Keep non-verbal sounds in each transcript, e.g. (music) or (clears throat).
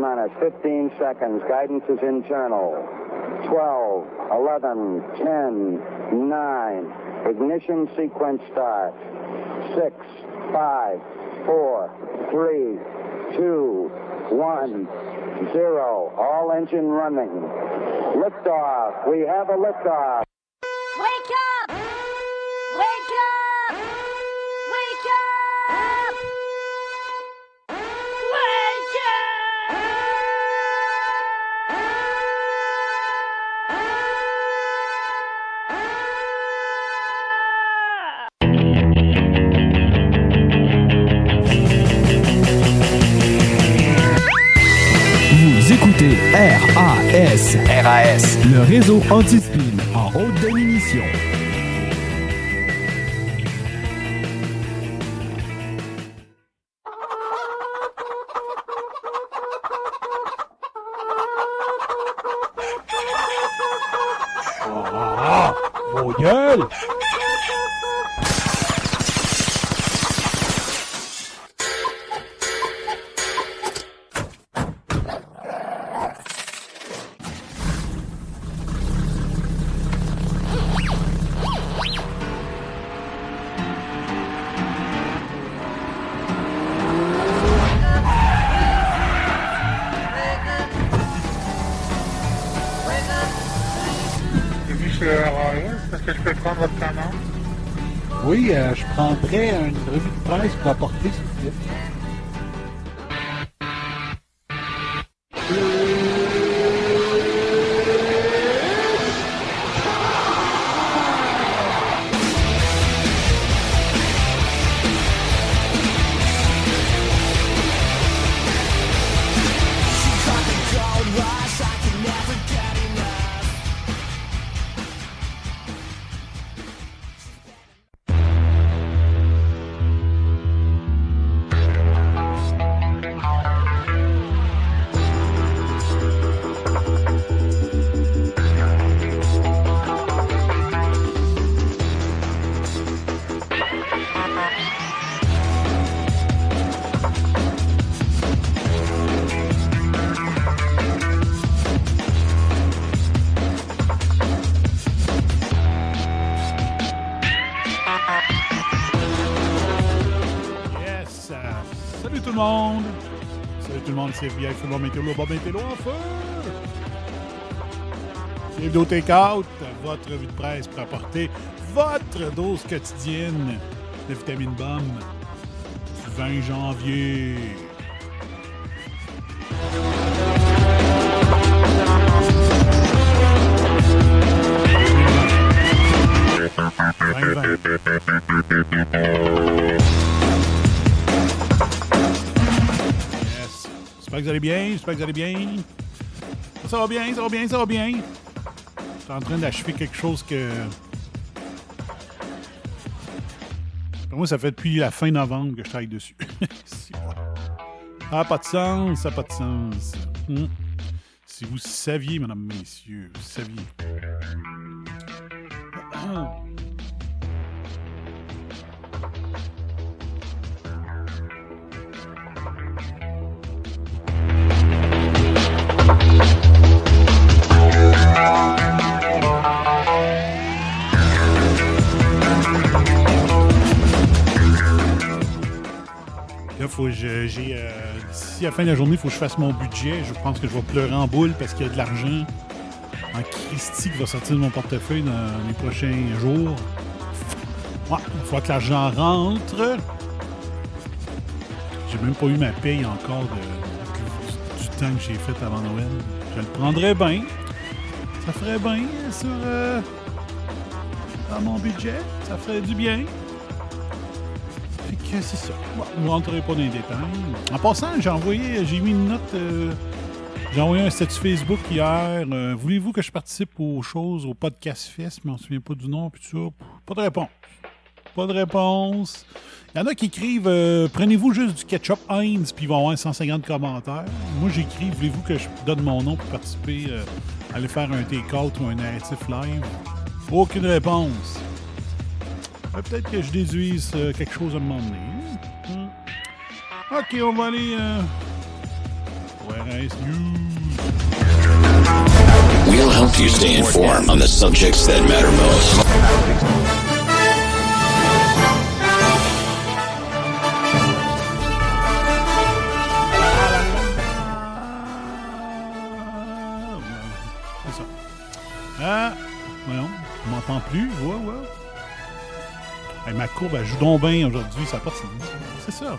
One minute, 15 seconds. Guidance is internal. 12, 11, 10, 9. Ignition sequence start. 6, 5, 4, 3, 2, 1, 0. All engine running. Liftoff. We have a liftoff. Réseau anti-spin en haute définition. Monde, c'est bien, c'est bon, mettez l'eau, bon, mettez l'eau en feu! Au Takeout, votre revue de presse pour apporter votre dose quotidienne de vitamine BOM du 20 janvier. Que vous allez bien, j'espère que vous allez bien. Ça va bien, ça va bien, ça va bien. Je suis en train d'achever quelque chose que. Pour moi, ça fait depuis la fin novembre que je travaille dessus. N'a (laughs) pas de sens, ça n'a pas de sens. Hmm. Si vous saviez, mesdames, messieurs, vous saviez. (clears throat) faut j'ai. euh, D'ici la fin de la journée, il faut que je fasse mon budget. Je pense que je vais pleurer en boule parce qu'il y a de l'argent en Christie qui va sortir de mon portefeuille dans les prochains jours. Ouais, il faut que l'argent rentre. J'ai même pas eu ma paye encore du temps que j'ai fait avant Noël. Je le prendrais bien. Ça ferait bien sur euh, dans mon budget. Ça ferait du bien. Que c'est ça. Bon, ne rentrerai pas dans les détails. En passant, j'ai envoyé, j'ai mis une note. euh, j'ai envoyé un statut Facebook hier. euh, Voulez-vous que je participe aux choses, au podcast Fest, mais on ne se souvient pas du nom, puis tout ça. Pas de réponse. Pas de réponse. Il y en a qui écrivent euh, Prenez-vous juste du ketchup Heinz, puis ils vont avoir 150 commentaires. Moi, j'écris Voulez-vous que je donne mon nom pour participer, aller faire un take-out ou un narratif live? Aucune réponse. Euh, Peut-être que je déduise euh, quelque chose à un moment donné. Hmm. Ok, on va aller. euh, Nice news. We'll help you stay informed on the subjects that matter most. Ça. Ah, voyons, on m'entend plus. Ouais, ouais. Hey, ma courbe, elle joue donc bien aujourd'hui. Ça sens. C'est ça.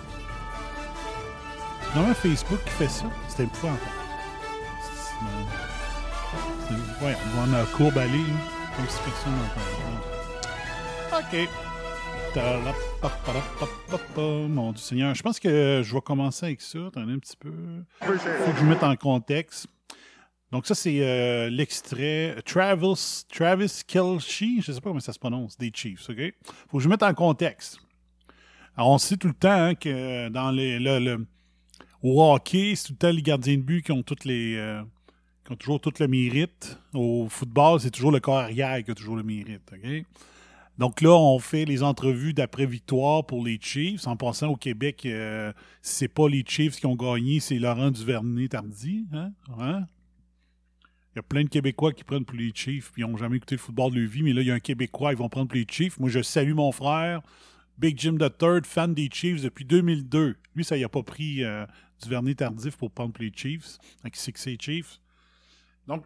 Vraiment Facebook qui fait ça. C'était épouvantable. C'est- c'est- Ouais, on voit ma courbe aller, comme si personne n'entendait. OK. Mon Dieu Seigneur, je pense que je vais commencer avec ça. Attendez un petit peu. faut que je me mette en contexte. Donc ça, c'est euh, l'extrait Travis, Travis Kelce, je ne sais pas comment ça se prononce, des Chiefs, OK? faut que je mette en contexte. Alors, on sait tout le temps hein, que dans le, au hockey, c'est tout le temps les gardiens de but qui ont toutes les... euh, qui ont toujours tout le mérite. Au football, c'est toujours le corps arrière qui a toujours le mérite, OK? Donc là, on fait les entrevues d'après-victoire pour les Chiefs. En passant au Québec, euh, c'est pas les Chiefs qui ont gagné, c'est Laurent Duvernay-Tardy. Hein? Il y a plein de Québécois qui prennent pour les Chiefs puis ils n'ont jamais écouté le football de leur vie, mais là, il y a un Québécois, ils vont prendre pour les Chiefs. Moi, je salue mon frère, Big Jim the Third, fan des Chiefs depuis 2002. Lui, ça y a pas pris euh, Duvernay tardif pour prendre pour les Chiefs. Il sait que c'est Chiefs. Donc,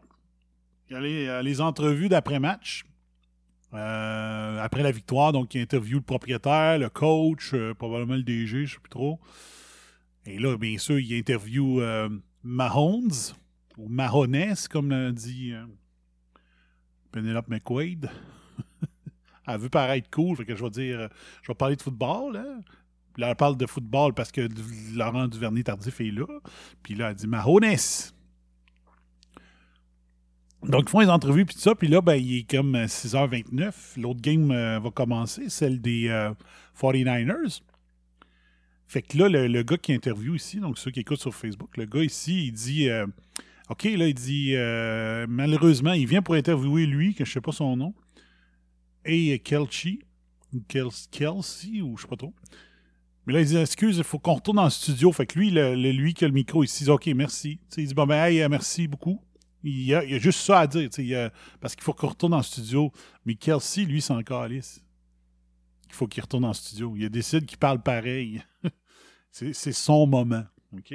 il y a les, euh, entrevues d'après-match. Euh, après la victoire, donc il interview le propriétaire, le coach, probablement le DG, je ne sais plus trop. Et là, bien sûr, il interview Mahomes, ou Mahones, comme l'a dit euh, Penelope McQuaid. (laughs) elle veut paraître cool, fait que je vais dire, euh, je vais parler de football. Là, elle parle de football parce que Laurent Duvernay-Tardif est là. Puis là, elle dit Mahones. Donc, ils font les entrevues, puis tout ça. Puis là, ben, il est comme euh, 6h29. L'autre game euh, va commencer, celle des euh, 49ers. Fait que là, le, le gars qui interview ici, donc ceux qui écoutent sur Facebook, le gars ici, il dit euh, OK, là, il dit euh, malheureusement, il vient pour interviewer lui, que je sais pas son nom, et Kelchi, Kelsey, ou je sais pas trop. Mais là, il dit Excuse, il faut qu'on retourne dans le studio. Fait que lui, lui qui a le micro il dit OK, merci. Il dit Bon, ben, hey, merci beaucoup. Il y, a, juste ça à dire, parce qu'il faut qu'on retourne le studio. Mais Kelsey, lui, c'est encore Alice. Il faut qu'il retourne le studio. Il décide qu'il parle pareil. (laughs) c'est son moment. OK?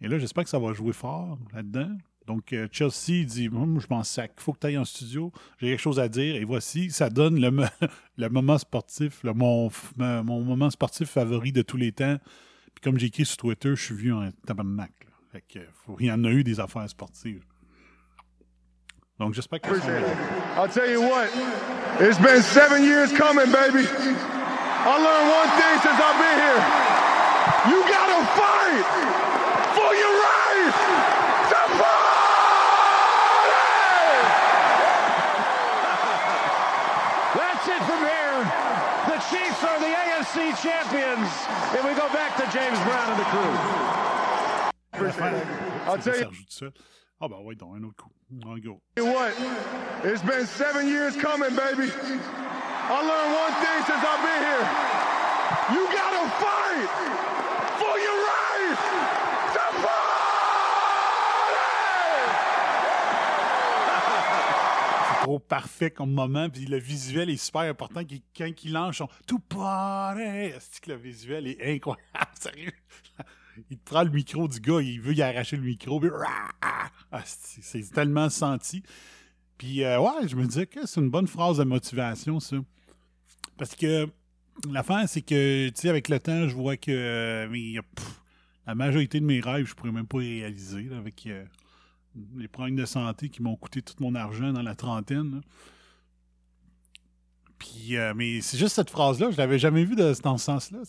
Et là, j'espère que ça va jouer fort là-dedans. Donc, euh, Chelsea dit Je m'en sac, il faut que tu ailles en studio. J'ai quelque chose à dire. Et voici, ça donne le, (laughs) le moment sportif, le- mon, mon moment sportif favori de tous les temps. Puis, comme j'ai écrit sur Twitter, je suis vu en tabarnak. Fait que, il y en a eu des affaires sportives. Donc, j'espère que ça va. I'll tell you what, it's been seven years coming, baby. I learned one thing since I've been here. You gotta fight for your right to party! That's it from here. The Chiefs are the AFC champions. And we go back to James Brown and the crew. I'll tell you rajoute ça. Ah, ben, ouais, donc, un autre coup. On go. what, it's been seven years coming, baby. I learned one thing since I've been here. You gotta fight for your right parfait comme moment. Puis le visuel est super important. qu'il- Quand il lance, son tout pareil. C'est que le visuel est incroyable? (laughs) Sérieux? Il prend le micro du gars, il veut y arracher le micro. puis! Ah, c'est tellement senti. Puis, euh, ouais, je me disais que c'est une bonne phrase de motivation, ça. Parce que l'affaire, c'est que, tu sais, avec le temps, je vois que euh, mais, la majorité de mes rêves, je pourrais même pas les réaliser, avec euh, les problèmes de santé qui m'ont coûté tout mon argent dans la trentaine. euh, mais c'est juste cette phrase-là, je l'avais jamais vue dans ce sens-là.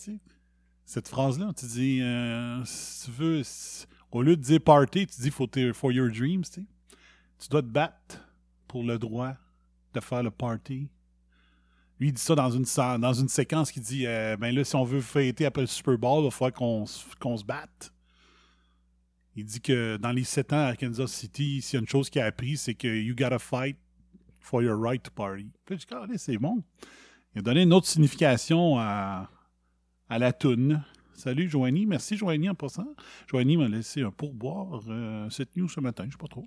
Cette phrase-là, tu dis, euh, si tu veux, au lieu de dire party, tu dis for, for your dreams, tu dois te battre pour le droit de faire le party. Lui, il dit ça dans une, séquence qui dit euh, ben là, si on veut fêter après le Super Bowl, il va falloir qu'on se batte. Il dit que dans les sept ans à Kansas City, s'il y a une chose qu'il a appris, c'est que you gotta fight for your right to party. Puis je dis, Ah, c'est bon. Il a donné une autre signification à, à la toune. Salut, Joanie. Merci, Joanie, en passant. Joanie m'a laissé un pourboire euh, cette news ce matin, je ne sais pas trop.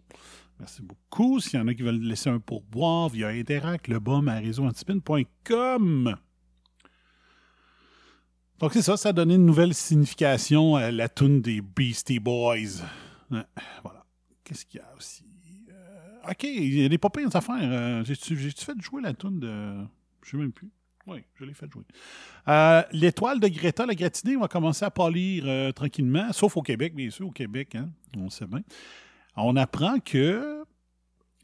Merci beaucoup. S'il y en a qui veulent laisser un pourboire via Interact, le bum à réseauantipine.com. Donc, c'est ça, ça a donné une nouvelle signification à la tune des Beastie Boys. Voilà. Qu'est-ce qu'il y a aussi? Euh, ok, il y a des pas pires affaires. Euh, J'ai-tu fait jouer la tune de. Je sais même plus. Oui, je l'ai fait jouer. Euh, L'étoile de Greta, la gratinée, va commencer à pâlir euh, tranquillement, sauf au Québec, bien sûr, au Québec, hein, on sait bien. On apprend que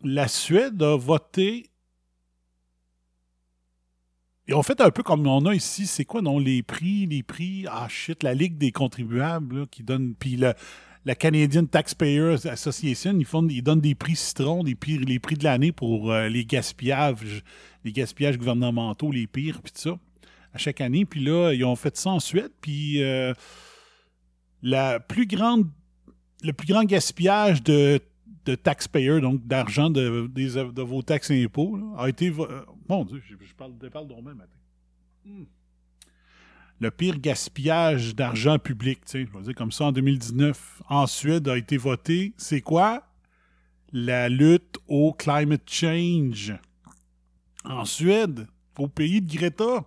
la Suède a voté. Ils ont fait un peu comme on a ici, c'est quoi, non, les prix, les prix, ah shit, la Ligue des contribuables là, qui donne, puis le- la Canadian Taxpayers Association, ils, font, ils donnent des prix citron, des prix, les prix de l'année pour euh, les gaspillages, les gaspillages gouvernementaux, les pires, puis tout ça, à chaque année. Puis là, ils ont fait ça en Suède, puis euh, la plus grande, le plus grand gaspillage de, de taxpayers, donc d'argent de, des- de vos taxes et impôts, a été... euh, mon Dieu, je, parle, je parle même matin. Hmm. Le pire gaspillage d'argent public, je vais dire comme ça, en 2019, en Suède, a été voté. C'est quoi? La lutte au climate change. En Suède, au pays de Greta.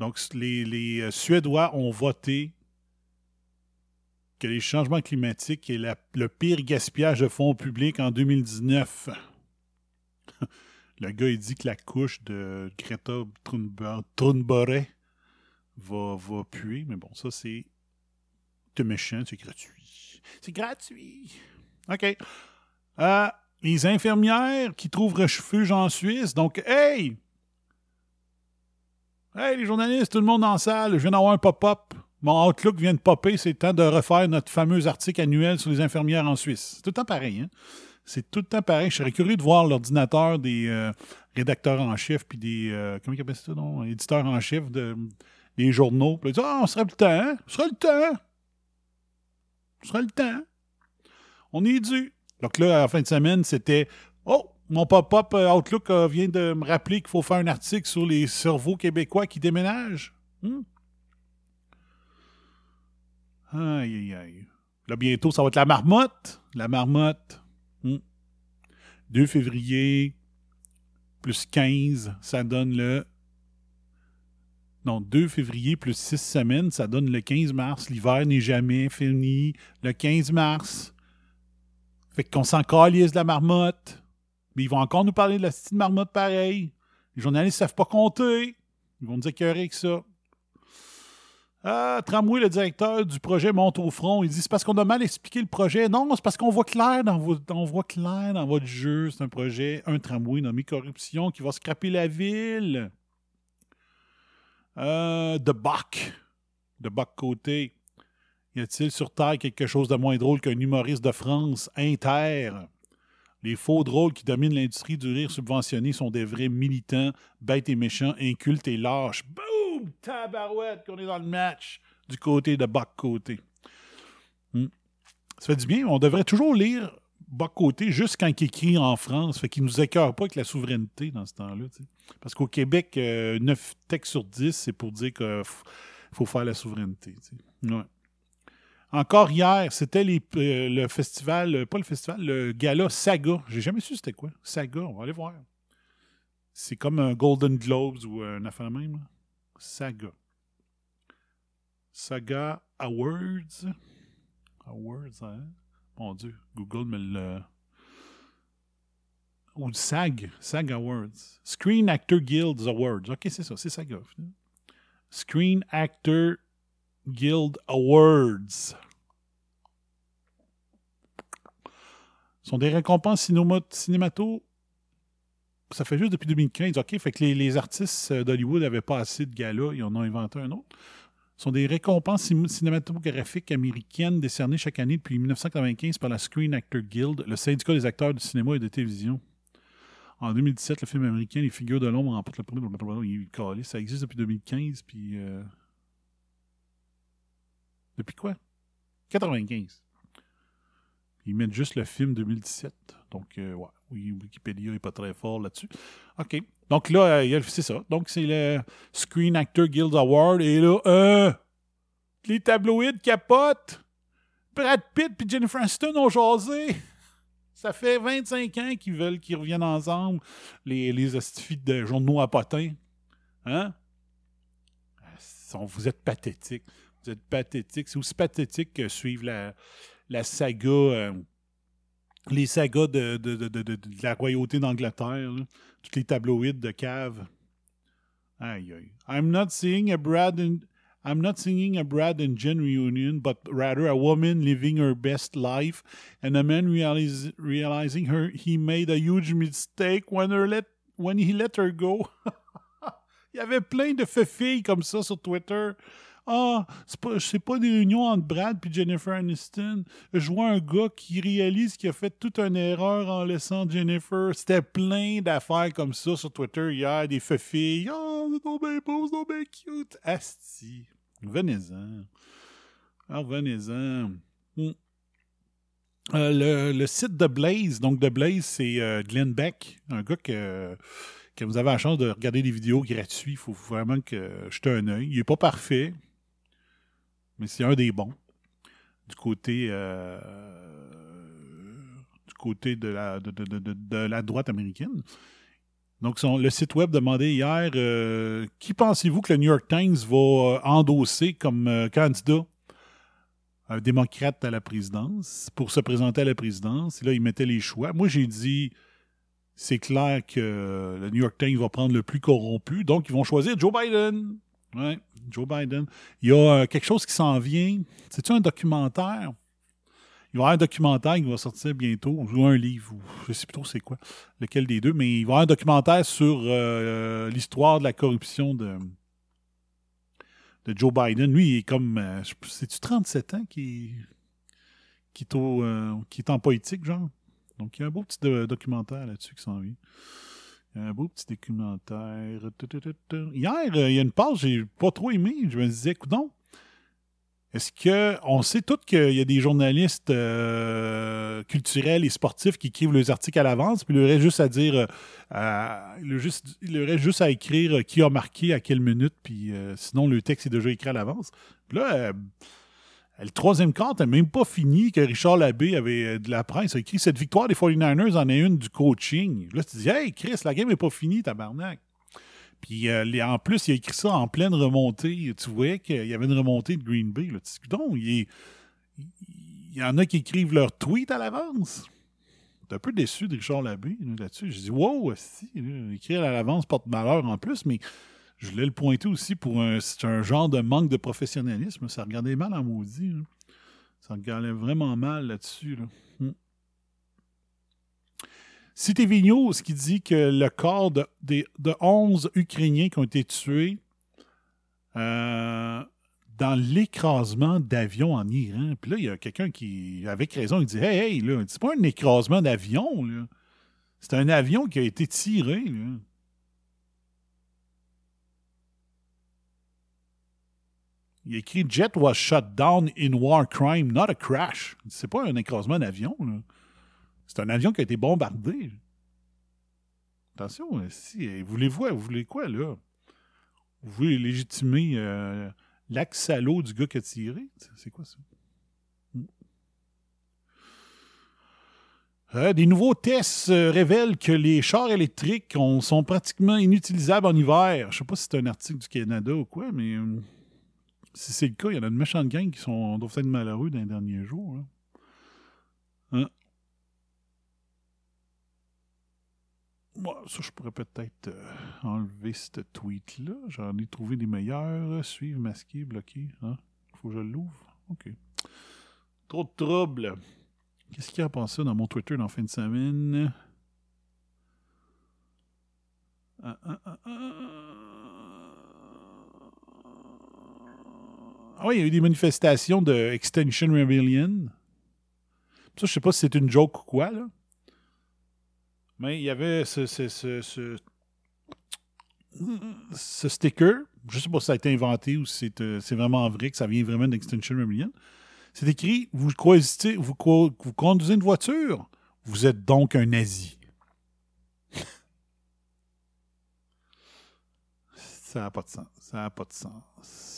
Donc, les, les, euh, Suédois ont voté que les changements climatiques est la- le pire gaspillage de fonds publics en 2019. le gars, il dit que la couche de Greta Thunberg, va, va puer, mais bon, ça, c'est de méchant, c'est gratuit. C'est gratuit. OK. Euh, les infirmières qui trouvent refuge en Suisse. Donc, hey! Hey, les journalistes, tout le monde en salle, je viens d'avoir un pop-up. Mon Outlook vient de popper, c'est temps de refaire notre fameux article annuel sur les infirmières en Suisse. C'est tout le temps pareil, hein? C'est tout le temps pareil. Je serais curieux de voir l'ordinateur des euh, rédacteurs en chef puis des. euh, comment ils ça, non? Éditeurs en chef de, des journaux. Puis Ah, on serait le temps, hein? Ce serait le temps. Ce serait le temps. On est dû. Donc là, à la fin de semaine, c'était Oh, mon pop-up euh, Outlook vient de me rappeler qu'il faut faire un article sur les cerveaux québécois qui déménagent. Hmm? Aïe, aïe, aïe. Là, bientôt, ça va être la marmotte. La marmotte. Hmm. 2 février plus 15, ça donne le. Non, 2 février plus 6 semaines, ça donne le 15 mars. L'hiver n'est jamais fini. Le 15 mars. Fait qu'on s'en calisse de la marmotte. Mais ils vont encore nous parler de la petite marmotte pareil. Les journalistes ne savent pas compter. Ils vont nous écœurer avec ça. Ah, Tramway, le directeur du projet, monte au front. Il dit c'est parce qu'on a mal expliqué le projet. Non, c'est parce qu'on voit clair dans vos- on voit clair dans votre jeu. C'est un projet, un tramway nommé Corruption qui va scraper la ville. Euh, de Buck. De Buck côté. Y a-t-il sur Terre quelque chose de moins drôle qu'un humoriste de France? Inter? Les faux drôles qui dominent l'industrie du rire subventionné sont des vrais militants, bêtes et méchants, incultes et lâches. Tabarouette qu'on est dans le match du côté de Buck côté. Hmm. Ça fait du bien. On devrait toujours lire Buck côté juste quand il écrit en France. Fait qu'il nous écœure pas avec la souveraineté dans ce temps-là. Parce qu'au Québec, euh, 9 textes sur 10, c'est pour dire qu'il faut faire la souveraineté. Ouais. Encore hier, c'était euh, le festival, euh, pas le festival, le gala Saga. J'ai jamais su c'était quoi. Saga, on va aller voir. C'est comme un Golden Globes ou un affaire même. Saga. Saga Awards. Awards, hein? Mon Dieu, Google me le. Ou SAG. SAG Awards. Screen Actor Guild Awards. Ok, c'est ça, c'est Saga. Screen Actor Guild Awards. Ce sont des récompenses cinéma- cinémato. Ça fait juste depuis 2015. OK, fait que les, artistes euh, d'Hollywood n'avaient pas assez de galas. Ils en ont inventé un autre. Ce sont des récompenses cin- cinématographiques américaines décernées chaque année depuis 1995 par la Screen Actor Guild, le syndicat des acteurs du cinéma et de télévision. En 2017, le film américain Les Figures de l'ombre remporte le prix. Ça existe depuis 2015. Puis. euh, Depuis quoi? 95. Ils mettent juste le film 2017. Donc, euh, ouais. Oui, Wikipédia n'est pas très fort là-dessus. OK. Donc là, euh, c'est ça. Donc, c'est le Screen Actor Guild Award. Et là, euh, les tabloïds capotent. Brad Pitt et Jennifer Aniston ont jasé. Ça fait 25 ans qu'ils veulent qu'ils reviennent ensemble, les, les de journaux à potins. Hein? Vous êtes pathétiques. Vous êtes pathétiques. C'est aussi pathétique que suivre la, la saga, euh, les sagas de, la royauté d'Angleterre. Toutes les tabloïds de cave. Aïe, aïe. I'm not seeing a Brad and I'm not singing a Brad and Jen reunion, but rather a woman living her best life and a man realizing her he made a huge mistake when her let when he let her go. (laughs) Il y avait plein de filles comme ça sur Twitter. Ah, c'est pas, c'est pas des réunions entre Brad et Jennifer Aniston. Je vois un gars qui réalise qu'il a fait toute une erreur en laissant Jennifer. C'était plein d'affaires comme ça sur Twitter hier, des filles. Ah, c'est donc bien beau, c'est donc bien cute. Asti. Venez-en. Ah, venez-en. Hmm. Euh, le, le site de Blaze, donc de Blaze, c'est euh, Glenn Beck, un gars que, que vous avez la chance de regarder des vidéos gratuites. Il faut vraiment que jetez un œil. Il n'est pas parfait, mais c'est un des bons. Du côté, euh, du côté de, la, droite américaine. Donc, le site web demandait hier euh, qui pensez-vous que le New York Times va euh, endosser comme candidat un démocrate à la présidence pour se présenter à la présidence? Et là, il mettait les choix. Moi, j'ai dit c'est clair que le New York Times va prendre le plus corrompu, donc ils vont choisir Joe Biden. Ouais, Joe Biden. Il y a euh, quelque chose qui s'en vient. C'est-tu un documentaire? Il va y avoir un documentaire qui va sortir bientôt, ou un livre, ou je sais plus trop c'est quoi, lequel des deux, mais il va y avoir un documentaire sur euh, l'histoire de la corruption de, de Joe Biden. Lui, il est comme. euh, C'est-tu 37 ans qui, qui, est euh, en politique, genre? Donc, il y a un beau petit do- documentaire là-dessus qui s'en vient. Un beau petit documentaire. Hier, euh, il y a une page j'ai pas trop aimé. Je me disais, non. Est-ce que on sait tous qu'il y a des journalistes euh, culturels et sportifs qui écrivent leurs articles à l'avance, puis il leur reste juste à dire, euh, il, leur reste juste à écrire qui a marqué à quelle minute, puis sinon le texte est déjà écrit à l'avance. Là, le troisième quart n'a même pas fini que Richard Labbé avait euh, de la presse a écrit cette victoire des 49ers en est une du coaching. Là, tu dis, hey Chris, la game n'est pas finie, tabarnak. Puis euh, en plus, il a écrit ça en pleine remontée. Tu voyais qu'il y avait une remontée de Green Bay. Là. Tu dis, donc, il, il y en a qui écrivent leur tweet à l'avance. T'es un peu déçu de Richard Labbé là, là-dessus. Je dis, wow, si, écrire à l'avance porte malheur en plus, mais je voulais le pointer aussi pour c'est un genre de manque de professionnalisme. Ça regardait mal en maudit. Ça regardait vraiment mal là-dessus. Là. Hmm. CTV News qui dit que le corps de, de 11 Ukrainiens qui ont été tués euh, dans l'écrasement d'avion en Iran. Puis là, il y a quelqu'un qui, avec raison, il dit Hey, hey, là, c'est pas un écrasement d'avion. C'est un avion qui a été tiré. Il écrit Jet was shot down in war crime, not a crash. C'est pas un écrasement d'avion. C'est un avion qui a été bombardé. Attention, si, euh, voulez-vous, vous voulez quoi, là? Vous voulez légitimer euh, l'acte salaud du gars qui a tiré? C'est- quoi ça? Hmm. Euh, des nouveaux tests euh, révèlent que les chars électriques ont- sont pratiquement inutilisables en hiver. Je sais pas si c'est un article du Canada ou quoi, mais euh, si c'est le cas, il y en a une méchante gang qui sont, doivent être malheureux dans les derniers jours. là. Hein? Moi, ça, je pourrais peut-être euh, enlever ce tweet-là. J'en ai trouvé des meilleurs. Suivre, masquer, bloquer. Hein? Faut que je l'ouvre. OK. Trop de trouble. Qu'est-ce qu'il a passé dans mon Twitter dans la fin de semaine? Ah, ah, ah, Ah oui, il y a eu des manifestations de Extinction Rebellion. Ça, je sais pas si c'est une joke ou quoi, là. Mais il y avait ce, ce, ce, ce, ce sticker. Je sais pas si ça a été inventé ou si c'est, euh, vraiment vrai, que ça vient vraiment d'Extinction Rebellion. C'est écrit vous, vous conduisez une voiture, vous êtes donc un nazi. (laughs) ça n'a pas de sens. Ça n'a pas de sens.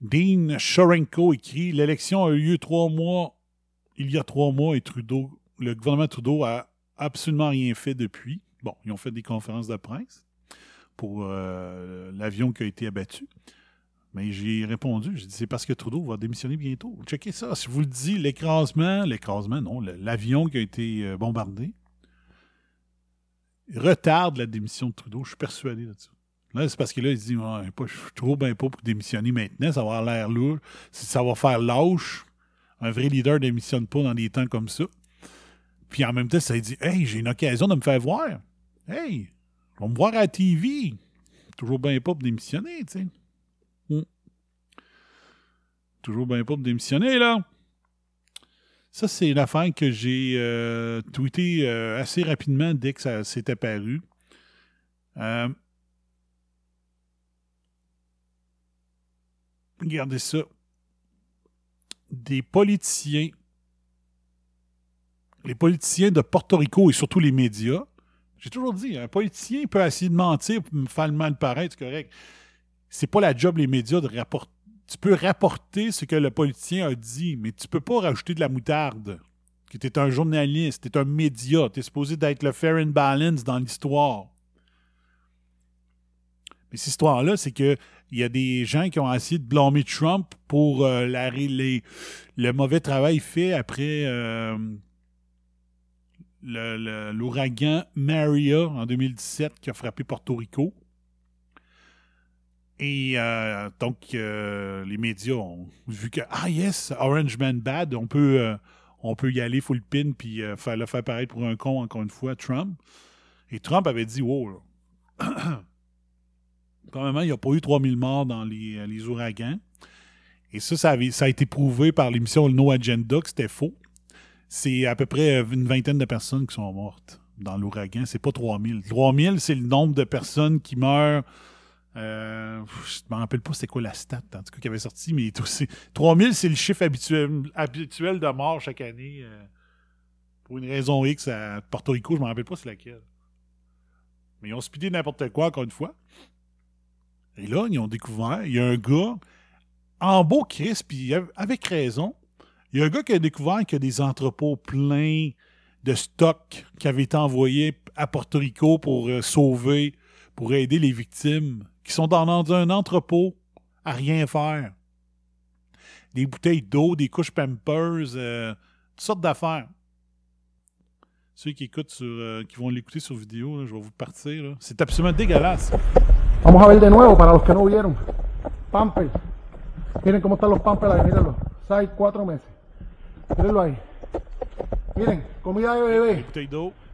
Dean Shorenko écrit L'élection a eu lieu trois mois, il y a trois mois, et Trudeau, le gouvernement Trudeau a absolument rien fait depuis. Bon, ils ont fait des conférences de presse pour euh, l'avion qui a été abattu. Mais j'ai répondu, j'ai dit c'est parce que Trudeau va démissionner bientôt. Checkez ça. Si je vous le dis, l'écrasement, l'écrasement, non, l'avion qui a été euh, bombardé retarde la démission de Trudeau. Je suis persuadé de ça. Là, c'est parce que là, il se dit je suis trop bien pour démissionner maintenant, ça va avoir l'air lourd. Si ça va faire lâche, un vrai leader ne démissionne pas dans des temps comme ça. Puis en même temps, ça dit Hey, j'ai une occasion de me faire voir. Hey, on va me voir à la TV. Toujours bien pas pour démissionner, tu sais. Hmm. Toujours bien pas pour démissionner, là. Ça, c'est une affaire que j'ai euh, tweeté euh, assez rapidement dès que ça s'est apparu. Euh, regardez ça. Des politiciens, les politiciens de Porto Rico et surtout les médias, j'ai toujours dit, un politicien peut essayer de mentir faire le mal paraître, c'est correct. C'est pas la job les médias de rapporter. Tu peux rapporter ce que le politicien a dit, mais tu peux pas rajouter de la moutarde. Que tu es un journaliste, tu es un média, tu es supposé d'être le fair and balance dans l'histoire. Mais cette histoire-là, c'est que il y a des gens qui ont essayé de blâmer Trump pour euh, les- le mauvais travail fait après euh, l'ouragan Maria en 2017 qui a frappé Porto Rico. Et euh, donc, les médias ont vu que, ah yes, Orange Man Bad, on peut, on peut y aller full pin puis faire, le faire paraître pour un con, encore une fois, Trump. Et Trump avait dit, wow, là. (clears throat) Premièrement, il n'y a pas eu 3000 morts dans les, euh, les ouragans. Et ça, ça, ça a été prouvé par l'émission No Agenda que c'était faux. C'est à peu près euh, une vingtaine de personnes qui sont mortes dans l'ouragan. C'est pas 3000. 3000, c'est le nombre de personnes qui meurent. euh, je ne me rappelle pas c'est quoi la stat, en tout cas, qui avait sorti, mais tout- c'est- 3000, c'est le chiffre habituel, habituel de mort chaque année. pour une raison X à Porto Rico, je ne me rappelle pas c'est laquelle. Mais ils ont speedé n'importe quoi, encore une fois. Et là, ils ont découvert, il y a un gars en beau Chris, puis avec raison, il y a un gars qui a découvert qu'il y a des entrepôts pleins de stocks qui avaient été envoyés à Porto Rico pour euh, sauver, pour aider les victimes, qui sont dans, un entrepôt à rien faire. Des bouteilles d'eau, des couches Pampers, euh, toutes sortes d'affaires. Ceux qui écoutent sur, euh, qui vont l'écouter sur vidéo, je vais vous partir. C'est absolument dégueulasse. Vamos a ver de nuevo para los que no vieron. Pampers. Miren cómo están los Pampers ahí, mírenlo. 6, 4 meses. Mírenlo ahí. Miren, comida de bebé.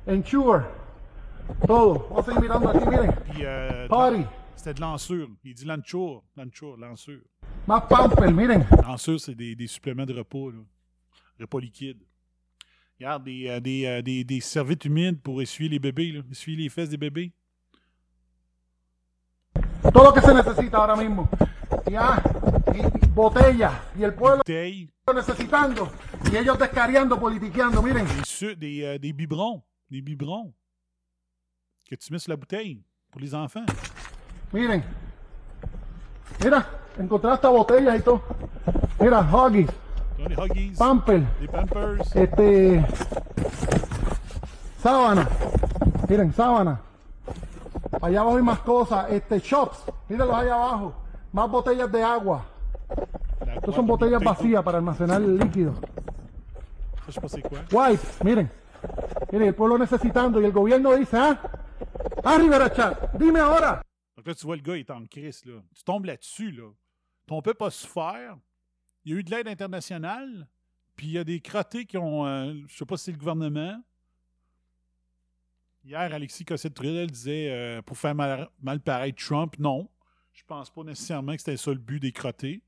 Ensure. Todo. Vamos a seguir mirando aquí, miren. Puis, euh, Party. C'était de l'ensure. Il dit l'ensure. L'ensure, l'ensure. Más Pampers, miren. L'ensure, c'est des, des suppléments de repas, là. Repas liquides. Regarde, des, euh, des, euh, des serviettes humides pour essuyer les bébés, là. Essuyer les fesses des bébés. Todo lo que se necesita ahora mismo. Y, ah, y, botellas. Y el pueblo necesitando. Y ellos descariando, politiqueando. Miren. des, des, euh, des biberons. Des biberons. Que tu mets sur la bouteille pour les enfants. Miren. Mira, encontré hasta botellas y todo. Mira, Huggies, les Huggies, Pampers, des Pampers. este. Sábana. Miren, sábana. Allá abajo hay más cosas. Este, shops. Mírenlos allá abajo. Más botellas de agua. Estas son botellas vacías para almacenar el líquido. Pas. Wipes, miren. Miren, el pueblo necesitando y el gobierno dice, ah, ah, Rivera Chat, dime ahora. Donc là, tu vois, le gars il est en crise, là. Tu tombes là-dessus, là. Ton peuple a souffert. Il y a eu de l'aide internationale. Puis il y a des crottés qui ont. euh, je sais pas si c'est le gouvernement. Hier, Alexis Cossette-Trudel disait euh, pour faire mal, mal paraître Trump, non. Je pense pas nécessairement que c'était ça le but des crottés.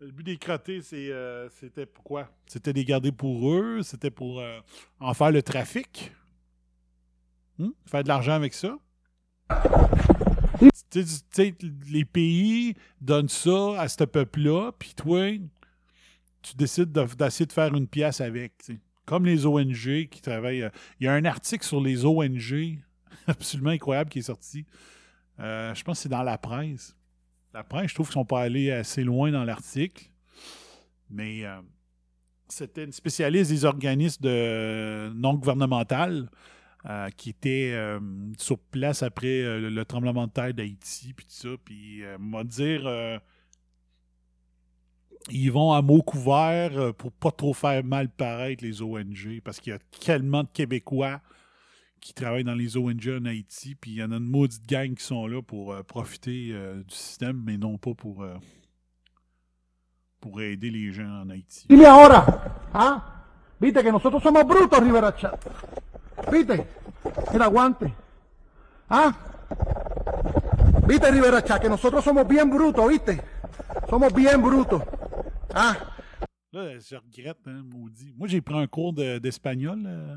Le but des crottés, euh, c'était pourquoi? C'était de les garder pour eux, c'était pour euh, en faire le trafic. Hmm? Faire de l'argent avec ça. Les pays donnent ça à ce peuple-là, puis toi, tu décides de- d'essayer de faire une pièce avec. tu sais. Comme les ONG qui travaillent. euh, Il y a un article sur les ONG (laughs) absolument incroyable qui est sorti. Euh, je pense que c'est dans la presse. La presse, je trouve qu'ils sont pas allés assez loin dans l'article. Mais euh, c'était une spécialiste des organismes de, non gouvernementaux qui était sur place après le, le tremblement de terre d'Haïti, puis tout ça. Puis, m'a dire, ils vont à mots couverts euh, pour pas trop faire mal paraître les ONG, parce qu'il y a tellement de Québécois qui travaillent dans les ONG en Haïti, puis il y en a une maudite gang qui sont là pour euh, profiter euh, du système, mais non pas pour, euh, pour aider les gens en Haïti. Dile ahora, ¿ah? Viste que nosotros somos brutos, Rivera Chat. Viste, mira, aguante. ¿Ah? Viste, Rivera Chat, que nosotros somos bien brutos, viste. Somos bien brutos. ¿Ah? Là, je regrette, hein, maudit. Moi, j'ai pris un cours de- d'espagnol euh,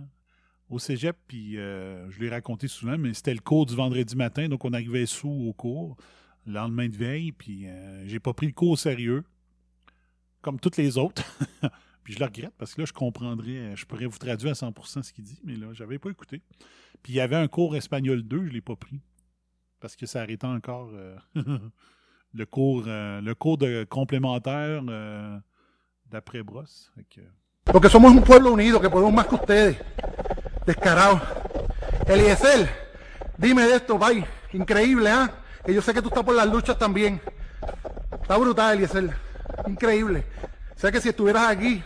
au cégep, puis euh, je l'ai raconté souvent, mais c'était le cours du vendredi matin, donc on arrivait sous au cours, le lendemain de veille, puis euh, j'ai pas pris le cours au sérieux, comme toutes les autres. (laughs) puis je le regrette, parce que là, je comprendrais, je pourrais vous traduire à 100% ce qu'il dit, mais là, j'avais pas écouté. Puis il y avait un cours espagnol 2, je l'ai pas pris, parce que ça arrêtait encore (laughs) le, cours, euh, le cours de complémentaire euh, d'après Brosse. Que, Porque somos un pueblo unido, que podemos más que ustedes. Descarados. Eliezer, dime de esto, bye. Increíble, ¿ah? Que yo sé que tú estás por las luchas también. Está brutal, Eliezer. Increíble. Sé que si estuvieras aquí,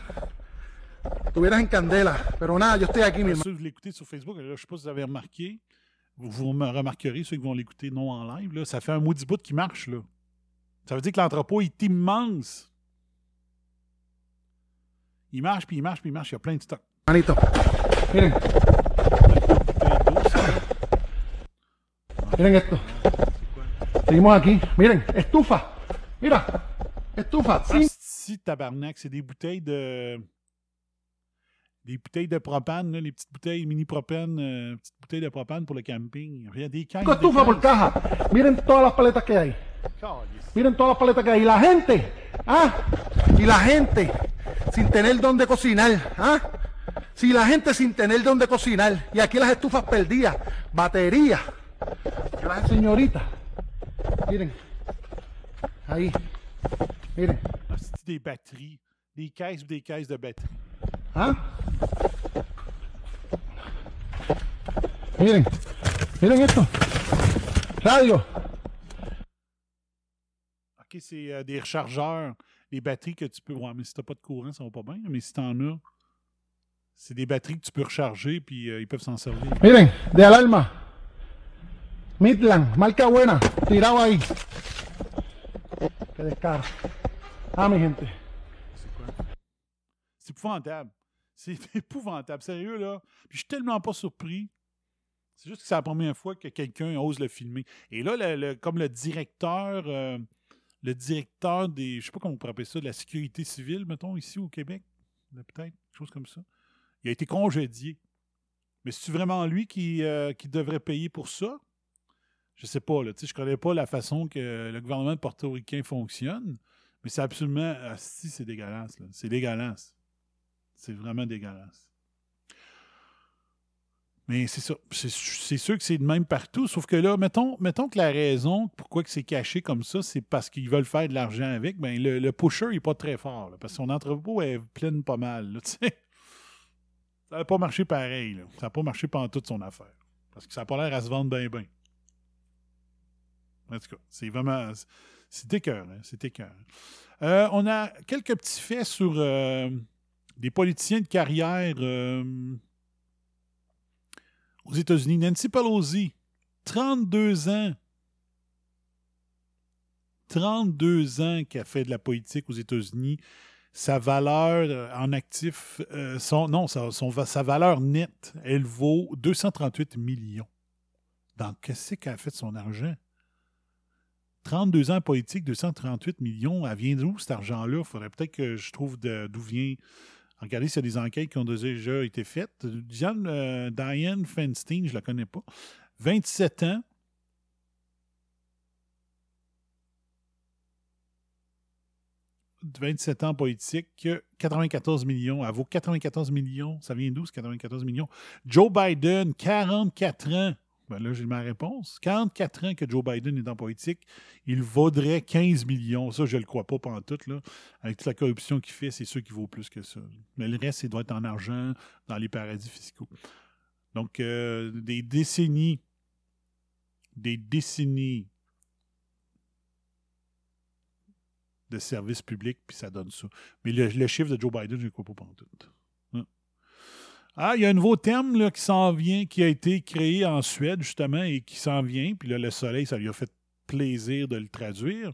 estuvieras en candela. Pero nada, yo estoy aquí, mi que vous l'écoutez sur Facebook, je ne sais pas si vous avez remarqué, vous, vous me remarquerez, ceux qui vont l'écouter non en live, là, ça fait un maudit bout qui marche. Là. Ça veut dire que l'entrepôt est immense. Il marche, puis il marche, puis il marche. Il y a plein de stock. Manito. Miren, miren esto. Seguimos aquí. Miren, estufa. Mira, estufa. Sin- Si tabarnak, c'est des bouteilles de. Des bouteilles de propane, là, les petites bouteilles mini propane, euh, petites bouteilles de propane pour le camping. Il y a des cailles. Cinco estufas por caja. Miren todas las paletas que hay. Miren todas las paletas que hay. Y la gente, ¿ah? Y la gente sin tener dónde cocinar, ¿ah? Si la gente sin tener dónde cocinar. Y aquí las estufas perdidas. Batería. Las señoritas. Miren. Ahí. Miren. Des batteries. Des caisses des caisses de batteries. ¿Ah? Miren. Miren esto. Radio. OK, c'est euh, des rechargeurs, des batteries que tu peux. Ouais, mais si t'as pas de courant, ça va pas bien. Mais si t'en as, c'est des batteries que tu peux recharger, puis euh, ils peuvent s'en servir. Miren, de alarma. Midland, marca buena, tirado ahí. Qué descaro. Ah, mi gente. C'est épouvantable. C'est (laughs) épouvantable. Sérieux, là. Puis je suis tellement pas surpris. C'est juste que c'est la première fois que quelqu'un ose le filmer. Et là, le- le- comme le directeur, euh, le directeur des, je sais pas comment on pourrait appeler ça, de la sécurité civile, mettons, ici au Québec, peut-être, chose comme ça, il a été congédié. Mais c'est vraiment lui qui, euh, qui devrait payer pour ça? Je sais pas, là. Je connais pas la façon que le gouvernement portoricain fonctionne, mais c'est absolument. ah, si, c'est dégueulasse. C'est dégueulasse. C'est vraiment dégueulasse. Mais c'est ça. C'est sûr que c'est de même partout. Sauf que là, mettons, mettons que la raison pourquoi que c'est caché comme ça, c'est parce qu'ils veulent faire de l'argent avec. Ben, le, le pusher n'est pas très fort. parce que son entrepôt est pleine pas mal. là, (laughs) ça n'a pas marché pareil. là. Ça n'a pas marché pendant toute son affaire. Parce que ça n'a pas l'air à se vendre bien, bien. En tout cas, c'est vraiment. C'est écœurant. C'est écœurant. Euh, on a quelques petits faits sur euh, des politiciens de carrière euh, aux États-Unis. Nancy Pelosi, 32 ans. 32 ans qu'elle fait de la politique aux États-Unis. Sa valeur euh, en actif, euh, non, sa, valeur nette, elle vaut 238 millions. Donc, qu'est-ce qu'elle a fait de son argent? 32 ans politique, 238 millions, elle vient d'où cet argent-là? Il faudrait peut-être que je trouve d'où vient. Regardez s'il y a des enquêtes qui ont déjà été faites. Diane, euh, Diane Feinstein, je ne la connais pas. 27 ans. 27 ans politique, 94 millions. Elle vaut 94 millions. Ça vient d'où, 94 millions? Joe Biden, 44 ans. Ben là, j'ai ma réponse. 44 ans que Joe Biden est en politique, il vaudrait 15 millions. Ça, je ne le crois pas pendant tout. Là. Avec toute la corruption qu'il fait, c'est sûr qu'il vaut plus que ça. Mais le reste, il doit être en argent dans les paradis fiscaux. Donc, euh, des décennies, des décennies de services publics, puis ça donne ça. Mais le, chiffre de Joe Biden, je ne crois pas pendant tout. Hein. Ah, il y a un nouveau là, qui s'en vient, qui a été créé en Suède, justement, et qui s'en vient. Puis là, le soleil, ça lui a fait plaisir de le traduire.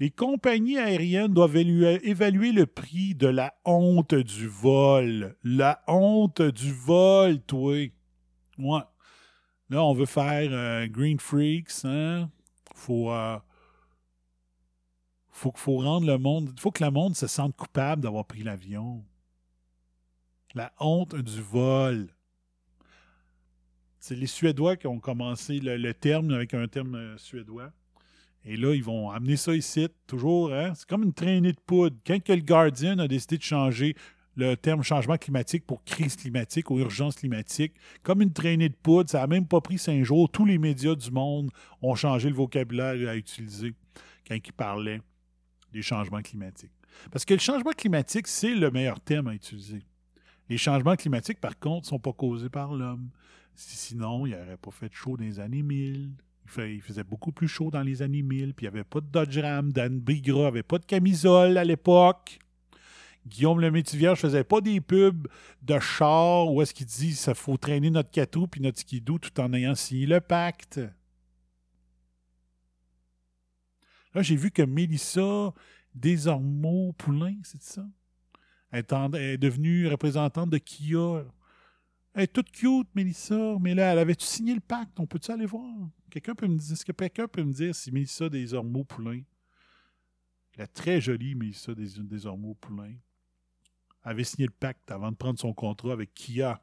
Les compagnies aériennes doivent élu- évaluer le prix de la honte du vol. La honte du vol, toi. Ouais. Là, on veut faire euh, Green Freaks, hein? Faut. euh, faut rendre le monde. faut que le monde se sente coupable d'avoir pris l'avion. La honte du vol. C'est les Suédois qui ont commencé le, terme avec un terme euh, suédois. Et là, ils vont amener ça ici, toujours. Hein? C'est comme une traînée de poudre. Quand que le Guardian a décidé de changer le terme changement climatique pour crise climatique ou urgence climatique, comme une traînée de poudre, ça n'a même pas pris cinq jours. Tous les médias du monde ont changé le vocabulaire à utiliser quand ils parlaient des changements climatiques. Parce que le changement climatique, c'est le meilleur terme à utiliser. Les changements climatiques, par contre, ne sont pas causés par l'homme. Si- Sinon, il n'aurait pas fait chaud dans les années 1000. Il, faisait beaucoup plus chaud dans les années 1000, puis il n'y avait pas de Dodge Ram. Dan Bigra n'avait pas de camisole à l'époque. Guillaume le Métivier faisait pas des pubs de char où est-ce qu'il dit ça faut traîner notre catou puis notre skidoo tout en ayant signé le pacte. Là, j'ai vu que Mélissa Desormeaux-Poulain, c'est ça? Elle est, devenue représentante de Kia. Elle est toute cute, Mélissa, mais là, elle avait-tu signé le pacte? On peut-tu aller voir? Quelqu'un peut me dire, est-ce que quelqu'un peut me dire si Mélissa Desormeaux-Poulain, la très jolie Mélissa Des- Desormeaux-Poulain, avait signé le pacte avant de prendre son contrat avec Kia?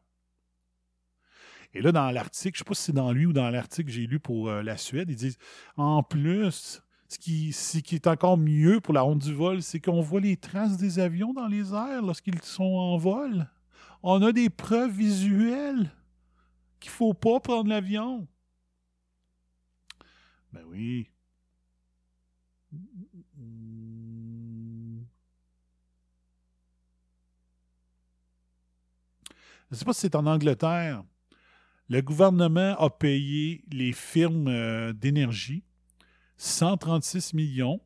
Et là, dans l'article, je ne sais pas si c'est dans lui ou dans l'article que j'ai lu pour euh, la Suède, ils disent en plus, ce qui, est encore mieux pour la honte du vol, c'est qu'on voit les traces des avions dans les airs lorsqu'ils sont en vol. On a des preuves visuelles qu'il ne faut pas prendre l'avion. Ben oui. Je ne sais pas si c'est en Angleterre. Le gouvernement a payé les firmes euh, d'énergie 136 millions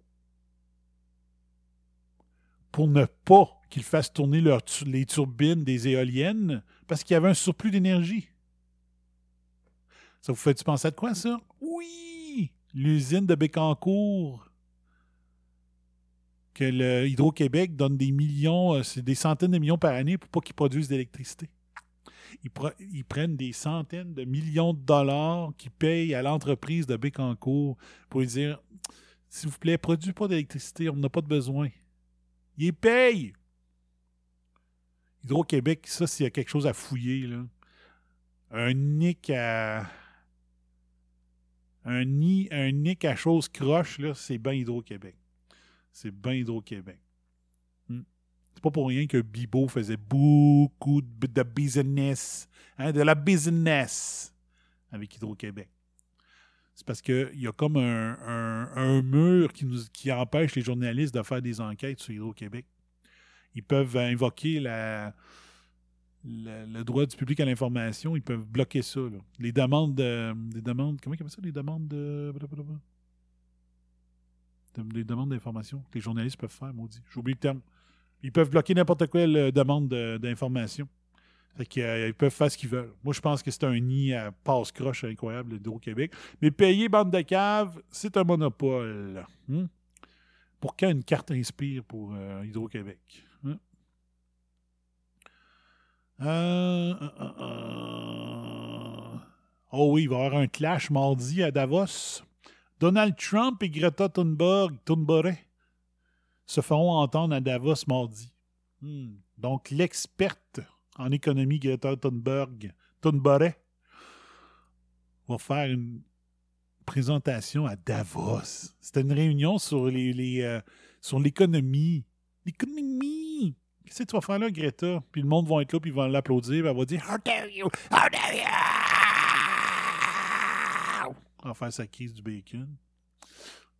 pour ne pas qu'ils fassent tourner les turbines des éoliennes parce qu'il y avait un surplus d'énergie. Ça vous fait-tu penser à quoi, ça? Oui! L'usine de Bécancourt. Que le Hydro-Québec donne des millions, euh, c'est des centaines de millions par année pour pas qu'ils produisent d'électricité. Ils, pre- ils prennent des centaines de millions de dollars qu'ils payent à l'entreprise de Bécancourt pour lui dire S'il vous plaît, produis pas d'électricité, on n'a pas de besoin. Ils payent. Hydro-Québec, ça, s'il y a quelque chose à fouiller. Un nick à. Un, nid, nick à chose croche, là, c'est bien Hydro-Québec. C'est bien Hydro-Québec. C'est pas pour rien que Bibo faisait beaucoup de, business, hein, de la business avec Hydro-Québec. C'est parce qu'il y a comme un, mur qui, nous, qui empêche les journalistes de faire des enquêtes sur Hydro-Québec. Ils peuvent invoquer le droit du public à l'information, ils peuvent bloquer ça. Les demandes, de- des demandes, comment ils appellent ça, les demandes de. De- des demandes d'information que les journalistes peuvent faire, maudit. J'ai oublié le terme. Ils peuvent bloquer n'importe quelle euh, demande de- d'information. Fait qu'ils euh, ils peuvent faire ce qu'ils veulent. Moi, je pense que c'est un nid à passe-croche incroyable d'Hydro-Québec. Mais payer bande de cave, c'est un monopole. Hmm? Pour quand une carte inspire pour euh, Hydro-Québec? Hein? Euh, euh. Oh oui, il va y avoir un clash mardi à Davos. Donald Trump et Greta Thunberg, Thunberg se feront entendre à Davos mardi. Hmm. Donc, l'experte en économie Greta Thunberg, Thunberg, va faire une présentation à Davos. C'était une réunion sur les, euh, l'économie L'économie! Qu'est-ce que tu vas faire là, Greta? Puis le monde va être là, puis ils vont l'applaudir, puis elle va dire How dare you! How dare you! Elle va faire sa crise du bacon.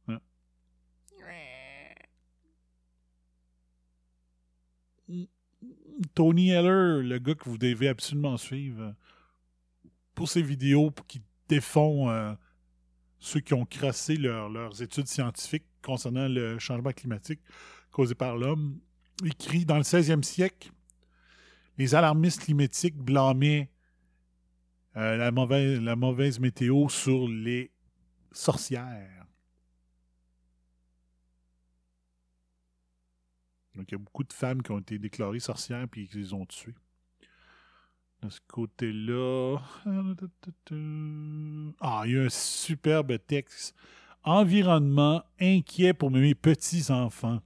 Ouais. Tony Heller, le gars que vous devez absolument suivre euh, pour ses vidéos qui défont euh, ceux qui ont crassé leur- leurs études scientifiques concernant le changement climatique causé par l'homme, écrit dans le 16e siècle, les alarmistes climatiques blâmaient euh, la mauvaise météo sur les sorcières. Donc, il y a beaucoup de femmes qui ont été déclarées sorcières puis qui les ont tuées. De ce côté-là. Ah, il y a un superbe texte. Environnement inquiet pour mes petits-enfants.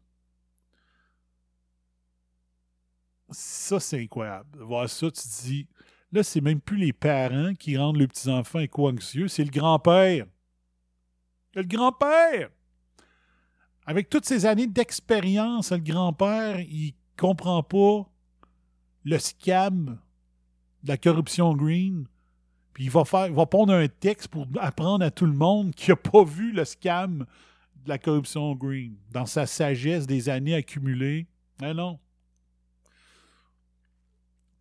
Ça, c'est incroyable. Voir ça, tu te dis, là, c'est même plus les parents qui rendent les petits-enfants éco-anxieux, c'est le grand-père. Le grand-père! Avec toutes ces années d'expérience, le grand-père, il comprend pas le scam de la corruption green. Puis il va faire, pondre un texte pour apprendre à tout le monde qui n'a pas vu le scam de la corruption green dans sa sagesse des années accumulées. Mais non.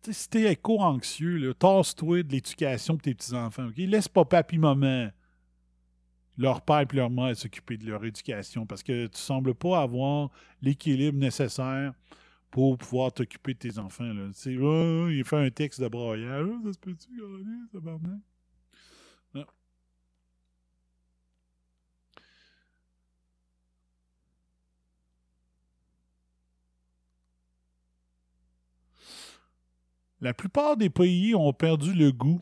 Si t'es éco-anxieux, tasse-toi de l'éducation pour tes petits-enfants. ok? Laisse papa et maman, leur père et leur mère s'occuper de leur éducation parce que tu sembles pas avoir l'équilibre nécessaire pour pouvoir t'occuper de tes enfants. Tu sais, Ah, il fait un texte de broyage. Ah, ça se peut-tu, gagner, tabarnak? Non. La plupart des pays ont perdu le goût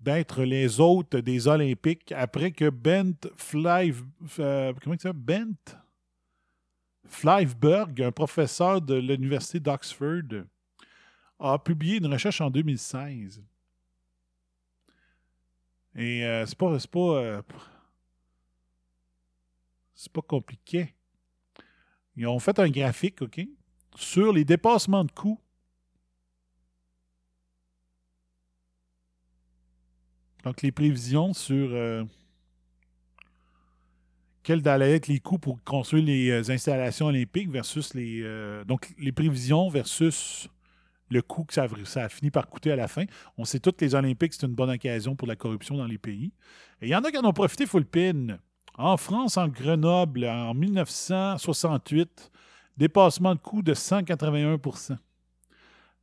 d'être les hôtes des Olympiques après que Bent Flive, euh, comment s'appelle? Bent un professeur de l'Université d'Oxford, a publié une recherche en 2016. Et euh, c'est pas. C'est pas, euh, c'est pas compliqué. Ils ont fait un graphique, OK, sur les dépassements de coûts. Donc, les prévisions sur euh, quels allaient être les coûts pour construire les euh, installations olympiques versus les. euh, donc, les prévisions versus le coût que ça, a- fini par coûter à la fin. On sait tous que les Olympiques, c'est une bonne occasion pour la corruption dans les pays. Et il y en a qui en ont profité full pin. En France, en Grenoble, en 1968, dépassement de coût de 181%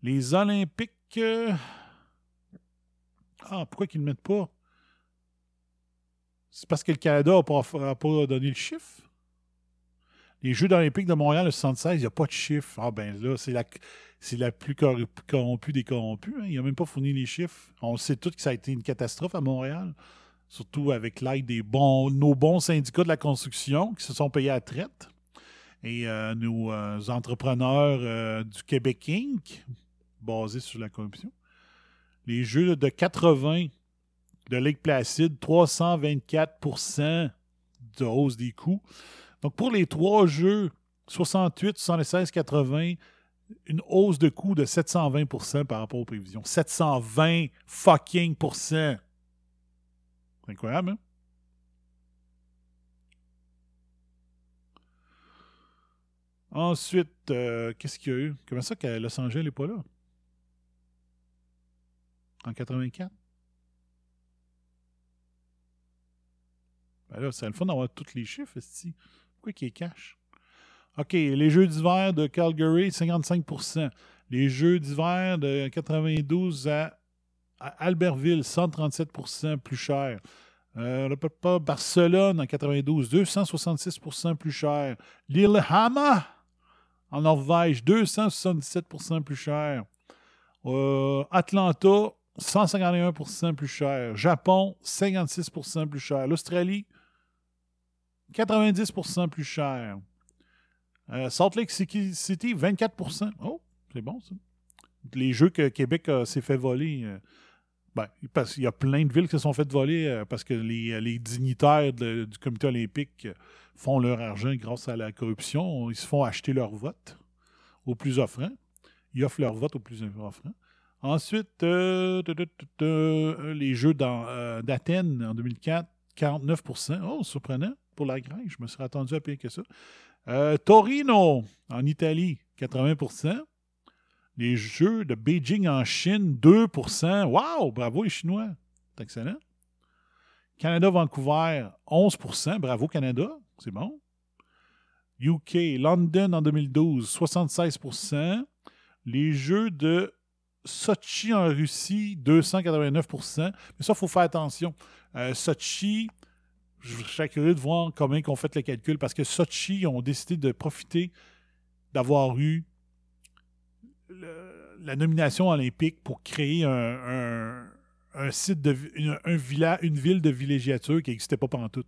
Les Olympiques. euh, Ah, pourquoi qu'ils ne le mettent pas? C'est parce que le Canada n'a pas, donné le chiffre? Les Jeux olympiques de Montréal, le 76, il n'y a pas de chiffre. Ah ben là, c'est la, c'est la plus corrompue des corrompus. hein. Il n'a même pas fourni les chiffres. On sait tous que ça a été une catastrophe à Montréal. Surtout avec l'aide des nos bons syndicats de la construction qui se sont payés à traite. Et euh, nos euh, entrepreneurs euh, du Québec Inc., basés sur la corruption. Les Jeux de 80 de Lake Placide, 324% de hausse des coûts. Donc, pour les trois jeux, 68, 76, 80, une hausse de coût de 720% par rapport aux prévisions. 720 fucking C'est incroyable, hein? Ensuite, euh, qu'est-ce qu'il y a eu? Comment ça que Los Angeles n'est pas là? En 84? Ben là, c'est le fun d'avoir tous les chiffres, esti. Pourquoi qu'il cash? OK, les Jeux d'hiver de Calgary, 55% Les Jeux d'hiver de 92 à, Albertville, 137% plus cher. Euh, Barcelone en 92, 266% plus cher. Lillehammer en Norvège, 277% plus cher. Euh, Atlanta, 151% plus cher. Japon, 56% plus cher. L'Australie, 90% plus cher. Euh, Salt Lake City, 24% Oh, c'est bon ça. Les jeux que Québec euh, s'est fait voler. euh, Ben, parce qu'il y a plein de villes qui se sont faites voler euh, parce que les, les dignitaires du comité olympique euh, font leur argent grâce à la corruption. Ils se font acheter leur vote au plus offrant. Ils offrent leur vote au plus offrant. Ensuite, euh, euh, les Jeux euh, d'Athènes en 2004, 49% Oh, surprenant pour la Grèce. Je me serais attendu à payer que ça. Torino, en Italie, 80% Les Jeux de Beijing en Chine, 2% Wow! Bravo les Chinois. C'est excellent. Canada-Vancouver, 11% Bravo Canada. C'est bon. UK, London en 2012, 76% Les Jeux de Sochi en Russie, 289% Mais ça, il faut faire attention. Euh, Sochi, je serais curieux de voir comment ils ont fait le calcul parce que Sochi ont décidé de profiter d'avoir eu la nomination olympique pour créer un, un- site de une, un villa- une ville de villégiature qui n'existait pas pendant tout.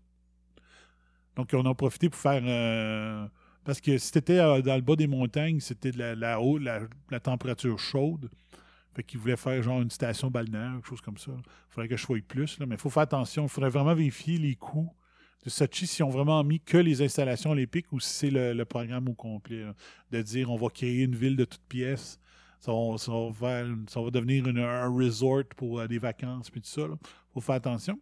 Donc, on a profité pour faire. euh, parce que si c'était euh, dans le bas des montagnes, c'était de la, haut- la, la température chaude. Fait qu'ils voulaient faire genre une station balnéaire, quelque chose comme ça. Il faudrait que je voie plus. Là. Mais il faut faire attention. Il faudrait vraiment vérifier les coûts de Sochi s'ils ont vraiment mis que les installations olympiques ou si c'est le, programme au complet. De dire on va créer une ville de toutes pièces. Ça va devenir une- un resort pour euh, des vacances puis tout ça. Il faut faire attention.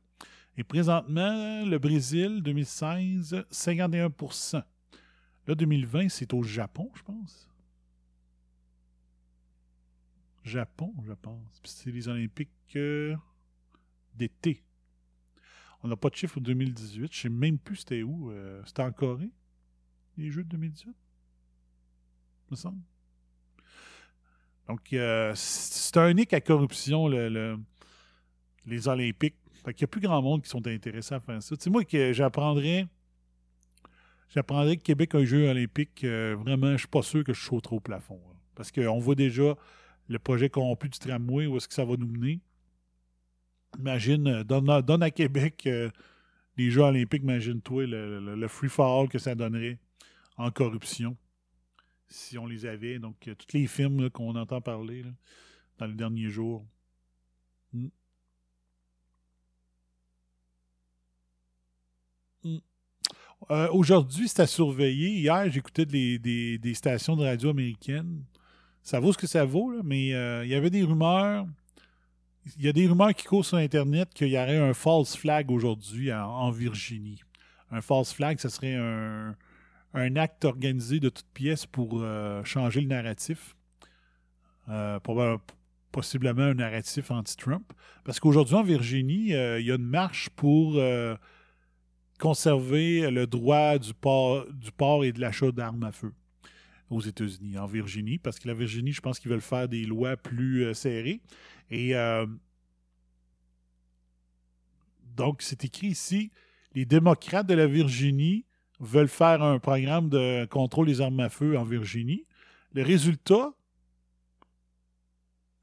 Et présentement, le Brésil, 2016, 51% Là, 2020, c'est au Japon, je pense. Japon, je pense. Puis c'est les Olympiques euh, d'été. On n'a pas de chiffre pour 2018. Je sais même plus c'était où. euh, c'était en Corée, les Jeux de 2018, me semble. Donc, euh, c'est un unique à corruption, le- le- les Olympiques. Fait qu'il n'y a plus grand monde qui sont intéressés à faire ça. Sais, moi, que j'apprendrais. J'apprendrais que Québec a un jeu olympique. vraiment, je suis pas sûr que je sauterai au plafond. là. Parce qu'on voit déjà le projet corrompu du tramway, où est-ce que ça va nous mener? Imagine, euh, donne, à- donne à Québec euh, les Jeux olympiques, imagine-toi le, le- free-for-all que ça donnerait en corruption si on les avait. Donc, euh, tous les films qu'on entend parler dans les derniers jours. Mm. Mm. Aujourd'hui, c'est à surveiller. Hier, j'écoutais des, des, des stations de radio américaines. Ça vaut ce que ça vaut, mais euh, il y avait des rumeurs. Il y a des rumeurs qui courent sur Internet qu'il y aurait un false flag aujourd'hui en, Virginie. Un false flag, ce serait un, acte organisé de toutes pièces pour euh, changer le narratif. Euh, possiblement un narratif anti-Trump. Parce qu'aujourd'hui, en Virginie, euh, il y a une marche pour conserver le droit du port et de l'achat d'armes à feu aux États-Unis, en Virginie, parce que la Virginie, je pense qu'ils veulent faire des lois plus euh, serrées. Et euh, donc, c'est écrit ici, les démocrates de la Virginie veulent faire un programme de contrôle des armes à feu en Virginie. Le résultat,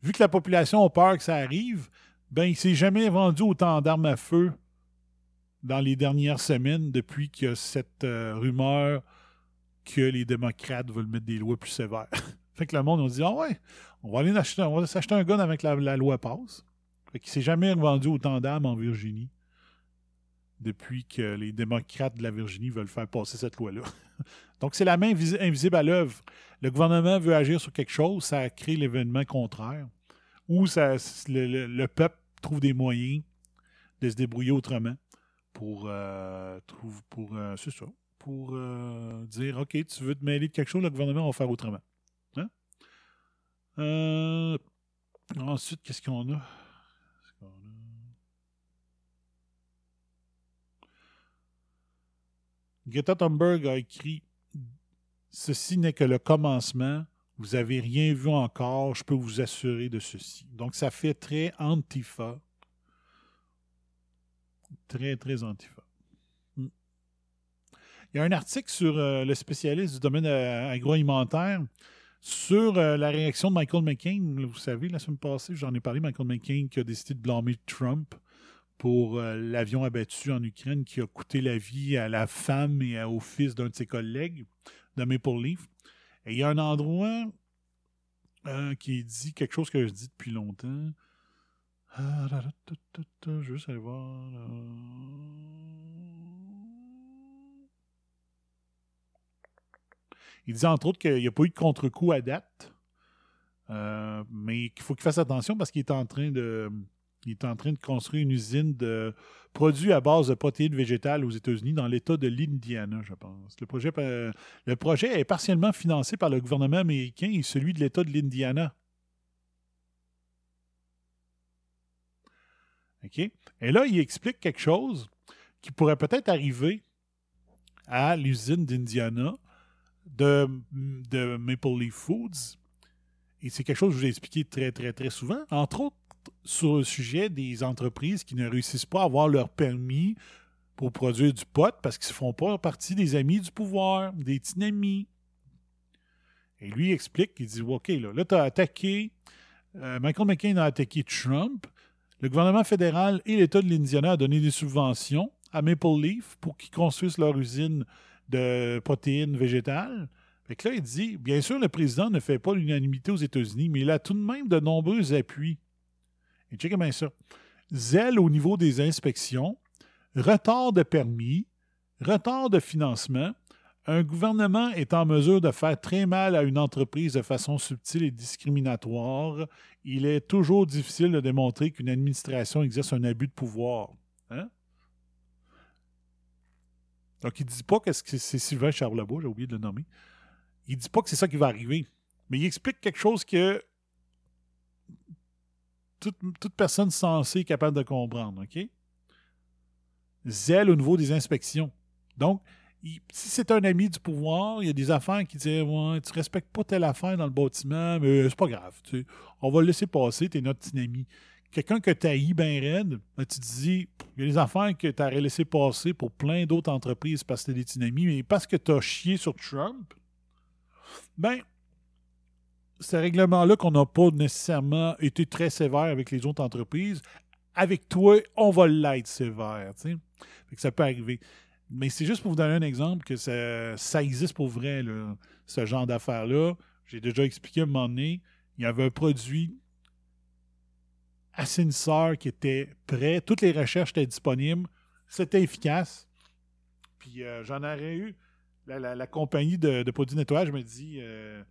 vu que la population a peur que ça arrive, ben, il s'est jamais vendu autant d'armes à feu dans les dernières semaines depuis a cette euh, rumeur que les démocrates veulent mettre des lois plus sévères. (laughs) fait que le monde, on dit, ah ouais, on va aller acheter, on va s'acheter un gun avec la, loi passe. Fait qu'il s'est jamais vendu autant d'armes en Virginie depuis que les démocrates de la Virginie veulent faire passer cette loi-là. (laughs) Donc, c'est la main invis- invisible à l'œuvre. Le gouvernement veut agir sur quelque chose, ça crée l'événement contraire. Ou ça, le peuple trouve des moyens de se débrouiller autrement pour, euh, trouve, pour euh, c'est ça, pour euh, dire, OK, tu veux te mêler de quelque chose, le gouvernement va faire autrement. Hein? Euh, ensuite, qu'est-ce qu'on a? A? Greta Thunberg a écrit Ceci n'est que le commencement. Vous n'avez rien vu encore. Je peux vous assurer de ceci. Donc, ça fait très antifa. Très, très antifa. Il y a un article sur euh, le spécialiste du domaine euh, agroalimentaire sur euh, la réaction de Michael McCain. Vous savez, la semaine passée, j'en ai parlé, Michael McCain qui a décidé de blâmer Trump pour l'avion abattu en Ukraine qui a coûté la vie à la femme et au fils d'un de ses collègues de Maple Leaf. Et il y a un endroit qui dit quelque chose que je dis depuis longtemps. Ah, juste aller voir. Il dit entre autres qu'il n'y a pas eu de contre-coup à date, euh, mais qu'il faut qu'il fasse attention parce qu'il est en train de. Il est en train de construire une usine de produits à base de protéines végétales aux États-Unis dans l'État de l'Indiana, je pense. Le projet, euh, le projet est partiellement financé par le gouvernement américain et celui de l'État de l'Indiana. OK? Et là, il explique quelque chose qui pourrait peut-être arriver à l'usine d'Indiana de, Maple Leaf Foods. Et c'est quelque chose que je vous ai expliqué très, très, très souvent. Entre autres, sur le sujet des entreprises qui ne réussissent pas à avoir leur permis pour produire du pot parce qu'ils ne font pas partie des amis du pouvoir, des tinamis. Et lui explique, il dit OK, là, là tu as attaqué, euh, Michael McCain a attaqué Trump. Le gouvernement fédéral et l'État de l'Indiana a donné des subventions à Maple Leaf pour qu'ils construisent leur usine de protéines végétales. Fait que là, il dit, bien sûr, le président ne fait pas l'unanimité aux États-Unis, mais il a tout de même de nombreux appuis. Et checkez bien ça. Zèle au niveau des inspections, retard de permis, retard de financement. Un gouvernement est en mesure de faire très mal à une entreprise de façon subtile et discriminatoire. Il est toujours difficile de démontrer qu'une administration exerce un abus de pouvoir. Hein? Donc, il ne dit pas que c'est Sylvain Charlebois, j'ai oublié de le nommer. Il ne dit pas que c'est ça qui va arriver. Mais il explique quelque chose que toute, personne sensée est capable de comprendre. OK? Zèle au niveau des inspections. Donc, si c'est un ami du pouvoir, il y a des affaires qui disent Ouais, tu respectes pas telle affaire dans le bâtiment, mais c'est pas grave. tu sais. On va le laisser passer, t'es notre petit ami. Quelqu'un que tu haïs bien raide, ben, tu te dis il y a des affaires que tu aurais laissé passer pour plein d'autres entreprises parce que t'es des amis, mais parce que tu as chié sur Trump, ben, ce règlement-là qu'on n'a pas nécessairement été très sévère avec les autres entreprises, avec toi, on va l'être sévère. Fait que ça peut arriver. Mais c'est juste pour vous donner un exemple que ça, existe pour vrai, ce genre d'affaires-là. J'ai déjà expliqué à un moment donné, il y avait un produit assainisseur qui était prêt, toutes les recherches étaient disponibles, c'était efficace. Puis euh, j'en aurais eu. La, la- compagnie de, produits de nettoyage me dit euh,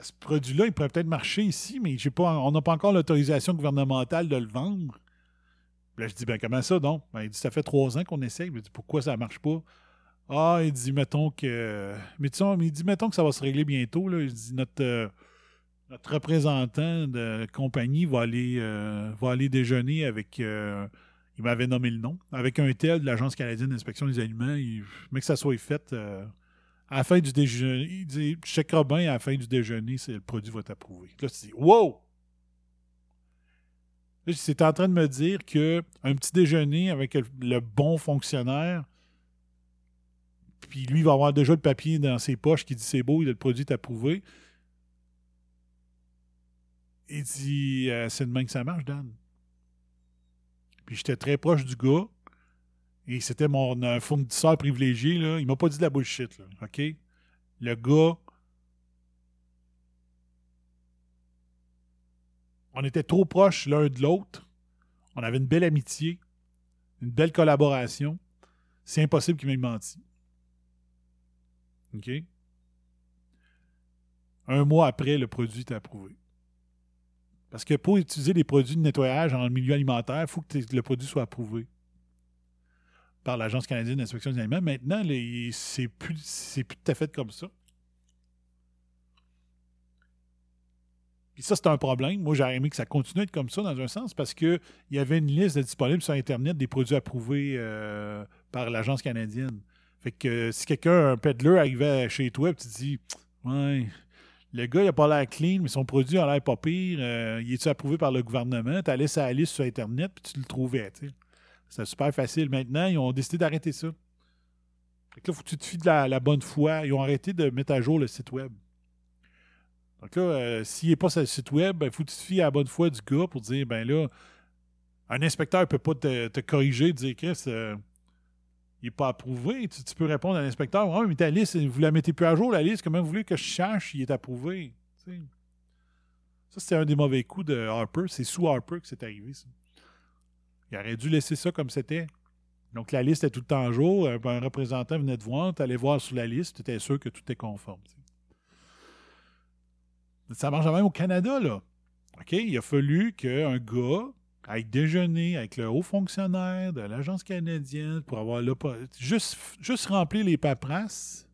ce produit-là, il pourrait peut-être marcher ici, mais pas, on n'a pas encore l'autorisation gouvernementale de le vendre. Là, je dis, ben comment ça donc? Ben, il dit, ça fait trois ans qu'on essaye. Je dis, pourquoi ça ne marche pas? Ah, il dit, mettons que. Mais tu sais, il dit, mettons que ça va se régler bientôt. Là. Il dit, notre, euh, notre représentant de compagnie va aller, euh, va aller déjeuner avec. euh, il m'avait nommé le nom. Avec un tel de l'Agence canadienne d'inspection des aliments. Il, mais que ça soit fait. euh, à la fin du déjeuner, il dit, je checkerai bien à la fin du déjeuner le produit va être approuvé. Là, tu dis, wow! C'est en train de me dire que un petit déjeuner avec le, bon fonctionnaire, puis lui il va avoir déjà le papier dans ses poches qui dit c'est beau, le produit est approuvé. Il dit euh, c'est de même que ça marche, Dan. Puis j'étais très proche du gars. Et c'était mon fournisseur privilégié. Là. Il m'a pas dit de la bullshit. OK? Le gars. On était trop proches l'un de l'autre. On avait une belle amitié, une belle collaboration. C'est impossible qu'il m'ait menti. OK? Un mois après, le produit est approuvé. Parce que pour utiliser des produits de nettoyage en milieu alimentaire, il faut que le produit soit approuvé par l'Agence canadienne d'inspection des aliments. Maintenant, les- c'est plus, tout à fait comme ça. Puis ça, c'est un problème. Moi, j'aurais aimé que ça continue à être comme ça dans un sens parce qu'il y avait une liste de disponibles sur Internet des produits approuvés euh, par l'Agence canadienne. Fait que euh, si quelqu'un, un peddler, arrivait chez toi et tu dis Ouais, le gars, il a pas l'air clean, mais son produit a l'air pas pire, euh, il est-tu approuvé par le gouvernement? Tu allais la liste sur Internet puis tu le trouvais. C'était super facile. Maintenant, ils ont décidé d'arrêter ça. Fait que là, faut que tu te fies de la, bonne foi. Ils ont arrêté de mettre à jour le site web. Donc là, euh, s'il n'est pas sur le site web, il faut que tu te fies à la bonne foi du gars pour dire, ben là, un inspecteur ne peut pas te, te corriger, dire, Chris, euh, il n'est pas approuvé. Tu, tu peux répondre à l'inspecteur, ouais, mais ta liste, vous la mettez plus à jour, la liste, comment vous voulez que je cherche s'il est approuvé? Ça, c'était un des mauvais coups de Harper. C'est sous Harper que c'est arrivé. Il aurait dû laisser ça comme c'était. Donc, la liste est tout le temps en jour. Un, un représentant venait te voir, tu allais voir sur la liste, tu étais sûr que tout est conforme. Ça marche même au Canada, là. OK? Il a fallu qu'un gars aille déjeuner avec le haut fonctionnaire de l'Agence canadienne pour avoir l'oppo- juste, juste remplir les paperasses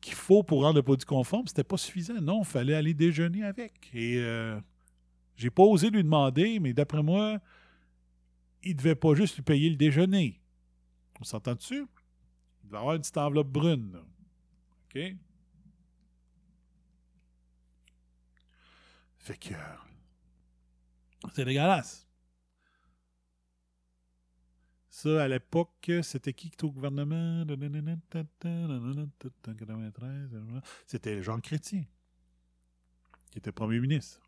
qu'il faut pour rendre le produit conforme, c'était pas suffisant. Non, il fallait aller déjeuner avec. Et euh, j'ai pas osé lui demander, mais d'après moi, il devait pas juste lui payer le déjeuner. On s'entend dessus? Il devait avoir une petite enveloppe brune. OK? Fait que. C'est dégueulasse. Ça, à l'époque, c'était qui qui était au gouvernement? 93. C'était Jean Chrétien, qui était premier ministre.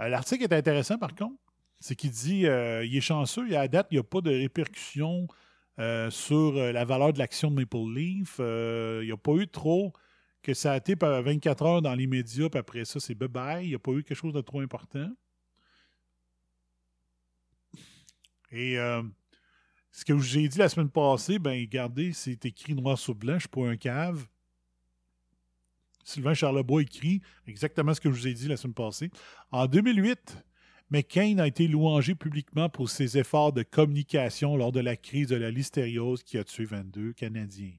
Euh, L'article est intéressant, par contre. C'est qu'il dit euh, il est chanceux, à date, il n'y a pas de répercussions euh, sur la valeur de l'action de Maple Leaf. Il n'y a pas eu trop que ça a été par 24 heures dans les médias, puis après ça, c'est bye-bye. Il n'y a pas eu quelque chose de trop important. Et euh, ce que j'ai dit la semaine passée, ben regardez, c'est écrit noir sur blanc, je suis pas un cave. Sylvain Charlebois écrit exactement ce que je vous ai dit la semaine passée. En 2008, McCain a été louangé publiquement pour ses efforts de communication lors de la crise de la listériose qui a tué 22 Canadiens.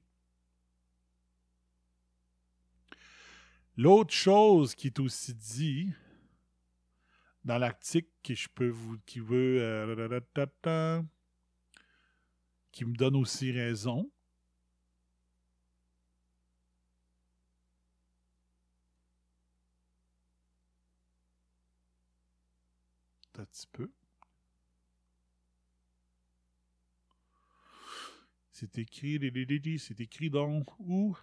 L'autre chose qui est aussi dit dans l'article je peux vous qui veut euh, qui me donne aussi raison. Un petit peu. C'est écrit, c'est écrit donc où?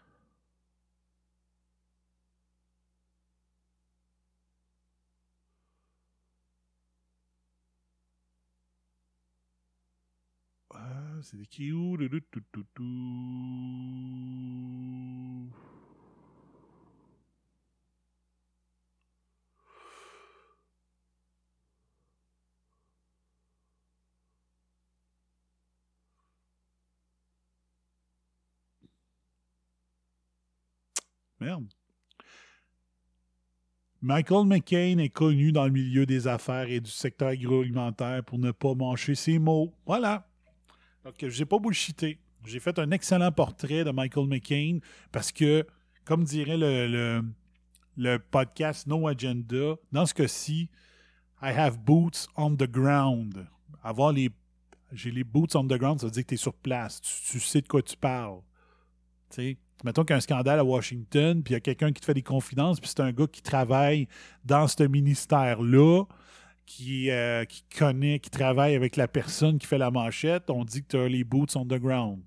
Merde. Michael McCain est connu dans le milieu des affaires et du secteur agroalimentaire pour ne pas mancher ses mots. Voilà. Donc, je n'ai pas bullshité. J'ai fait un excellent portrait de Michael McCain parce que, comme dirait le, le, podcast No Agenda, dans ce cas-ci, I have boots on the ground. Avoir les. J'ai les boots on the ground, ça veut dire que tu es sur place. Tu, tu sais de quoi tu parles. Tu sais, mettons qu'il y a un scandale à Washington, puis il y a quelqu'un qui te fait des confidences, puis c'est un gars qui travaille dans ce ministère-là, qui, euh, qui connaît, qui travaille avec la personne qui fait la manchette, on dit que tu as les boots on the ground.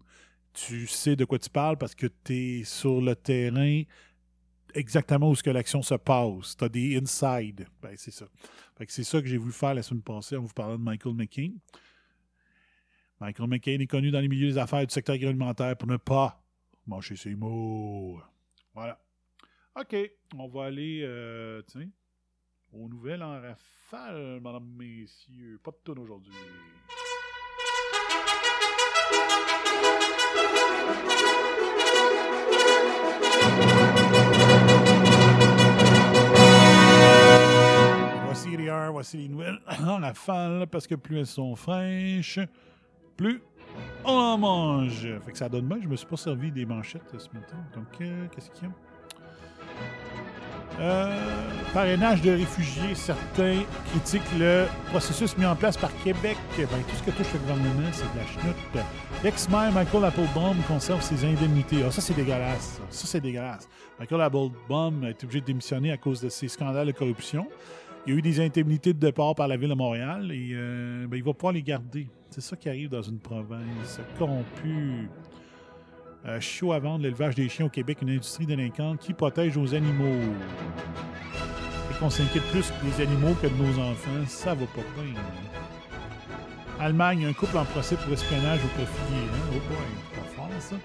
Tu sais de quoi tu parles parce que tu es sur le terrain exactement où ce que l'action se passe. Tu as des inside. Ben, c'est ça. C'est ça que j'ai voulu faire la semaine passée en vous parlant de Michael McCain. Michael McCain est connu dans les milieux des affaires du secteur agroalimentaire pour ne pas manger ses mots. Voilà. OK. On va aller, euh, tiens, aux nouvelles en rafale, madame, messieurs. Pas de tonne aujourd'hui. Voici les heures, voici les nouvelles (clears throat) en rafale, parce que plus elles sont fraîches, plus on en mange. Fait que ça donne bien. Je me suis pas servi des manchettes ce matin. Donc, euh, qu'est-ce qu'il y a? Euh, parrainage de réfugiés. Certains critiquent le processus mis en place par Québec. Ben, tout ce que touche le gouvernement, c'est de la chenoute. L'ex-maire Michael Applebaum conserve ses indemnités. Ah, ça, c'est dégueulasse. Ça, c'est dégueulasse. Michael Applebaum a été obligé de démissionner à cause de ses scandales de corruption. Il y a eu des indemnités de départ par la ville de Montréal et euh, ben, il va pouvoir les garder. C'est ça qui arrive dans une province corrompue. Euh, chiot à vendre l'élevage des chiens au Québec, une industrie délinquante qui protège nos animaux. Et qu'on s'inquiète plus des animaux que de nos enfants, ça va pas bien. Allemagne, un couple en procès pour espionnage au profit. Hein? Oh pas fort. ça.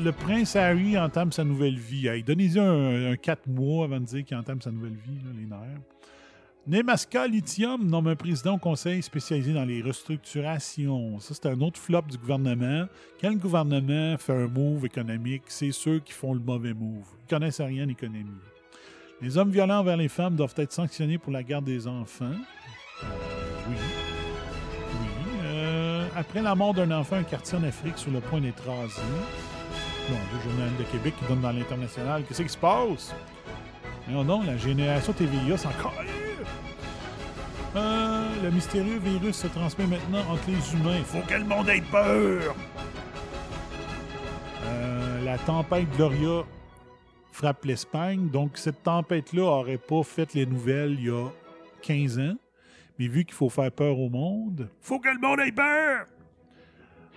Le prince Harry entame sa nouvelle vie. Hey, Donnez-y un, 4 mois avant de dire qu'il entame sa nouvelle vie, là, les nerfs. Nemaska Lithium nomme un président au conseil spécialisé dans les restructurations. Ça, c'est un autre flop du gouvernement. Le gouvernement fait un move économique, c'est ceux qui font le mauvais move. Ils connaissent rien en économie. Les hommes violents envers les femmes doivent être sanctionnés pour la garde des enfants. Oui. Oui. Euh, après la mort d'un enfant, un quartier en Afrique sur le point d'être rasé. Bon, le journal de Québec qui donne dans l'international. Qu'est-ce qui se passe? Non, non, la génération TVA, c'est encore. Euh, le mystérieux virus se transmet maintenant entre les humains. Il faut que le monde ait peur! Euh, la tempête Gloria frappe l'Espagne. Donc, cette tempête-là n'aurait pas fait les nouvelles il y a 15 ans. Mais vu qu'il faut faire peur au monde, faut que le monde ait peur!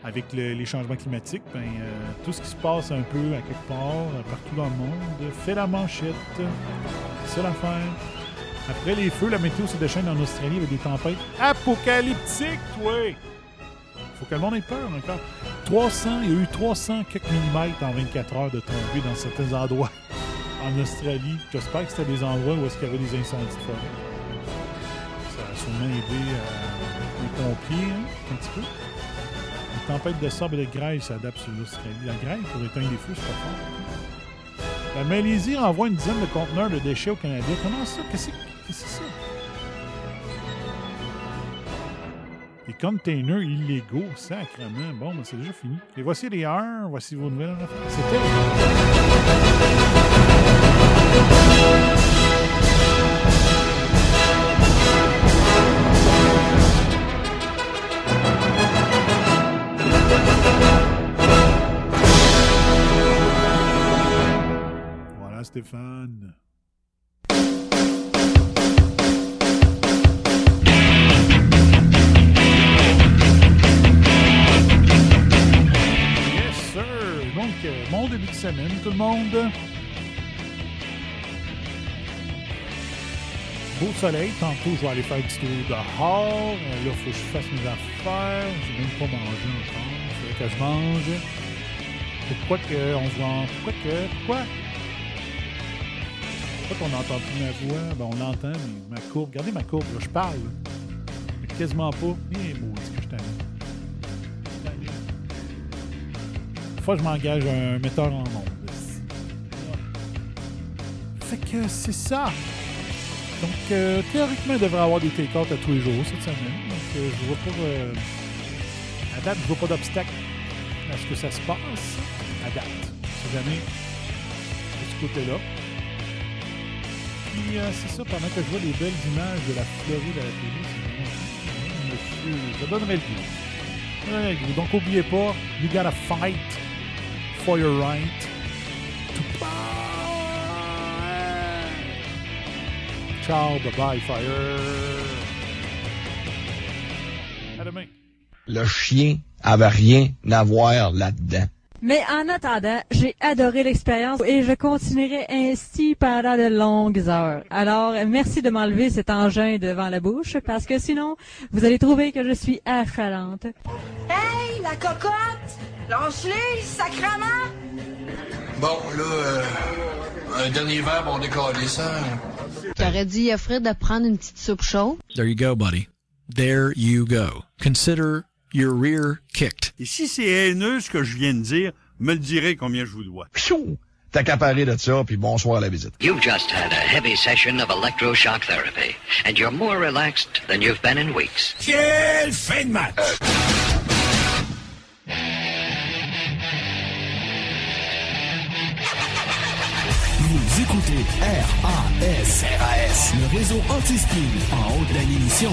Avec les changements climatiques, ben, euh, tout ce qui se passe un peu à quelque part, partout dans le monde, fait la manchette. C'est l'affaire. Après les feux, la météo se déchaîne en Australie avec des tempêtes apocalyptiques, oui. Faut que le monde ait peur encore. 300, il y a eu 300 quelques millimètres en 24 heures de tombée dans certains endroits en Australie. J'espère que c'était des endroits où est-ce qu'il y avait des incendies de forêt. Ça a sûrement aidé euh, les pompiers, hein, un petit peu. Une tempête de sable et de grêle s'adapte sur l'Australie. La grêle pour éteindre les feux, c'est pas fort. La Malaisie envoie une dizaine de conteneurs de déchets au Canada. Comment ça? Qu'est-ce que Qu'est-ce que c'est ça? Les containers illégaux, sacrement. Bon, ben c'est déjà fini. Et voici les heures. Voici vos nouvelles. C'était. Voilà, Stéphane. Bon début de semaine, tout le monde. Beau soleil. Tantôt, je vais aller faire un petit tour dehors. Là, il faut que je fasse mes affaires. J'ai même pas mangé encore. Il faudrait que je mange. Pourquoi que on se Pourquoi que. Pourquoi? Pourquoi qu'on n'entend plus ma voix? Ben, on l'entend, mais ma courbe. Regardez ma courbe, là, je parle. Mais quasiment pas. Eh, maudit que je t'aime. Je m'engage un metteur en. Fait que c'est ça. Donc, euh, théoriquement, il devrait avoir des take-out à tous les jours cette semaine. Donc, euh, je vois pas. Euh, date, je vois pas d'obstacle à ce que ça se passe. À date. Jamais de ce côté-là. Puis, c'est ça, pendant que je vois les belles images de la Floride à la télé, Monsieur, ça le goût. Donc, n'oubliez pas, you gotta fight for your right to buy. Ciao, bye-bye, fire. À demain. Le chien avait rien à voir là-dedans. Mais en attendant, j'ai adoré l'expérience et je continuerai ainsi pendant de longues heures. Alors, merci de m'enlever cet engin devant la bouche parce que sinon, vous allez trouver que je suis affalante. Hey, la cocotte! Lance-les, sacrement! Bon, là, euh, un dernier verre, on décolle ça. T'aurais dû offrir de prendre une petite soupe chaude? There you go, buddy. There you go. Consider your rear kicked. Et si c'est haineux ce que je viens de dire, me le direz combien je vous dois. Pshou! T'as qu'à parler de ça, puis bonsoir à la visite. You've just had a heavy session of electroshock therapy, and you're more relaxed than you've been in weeks. Quelle fin de match! Vous écoutez RAS, RAS, le réseau anti-spin en haute de l'émission.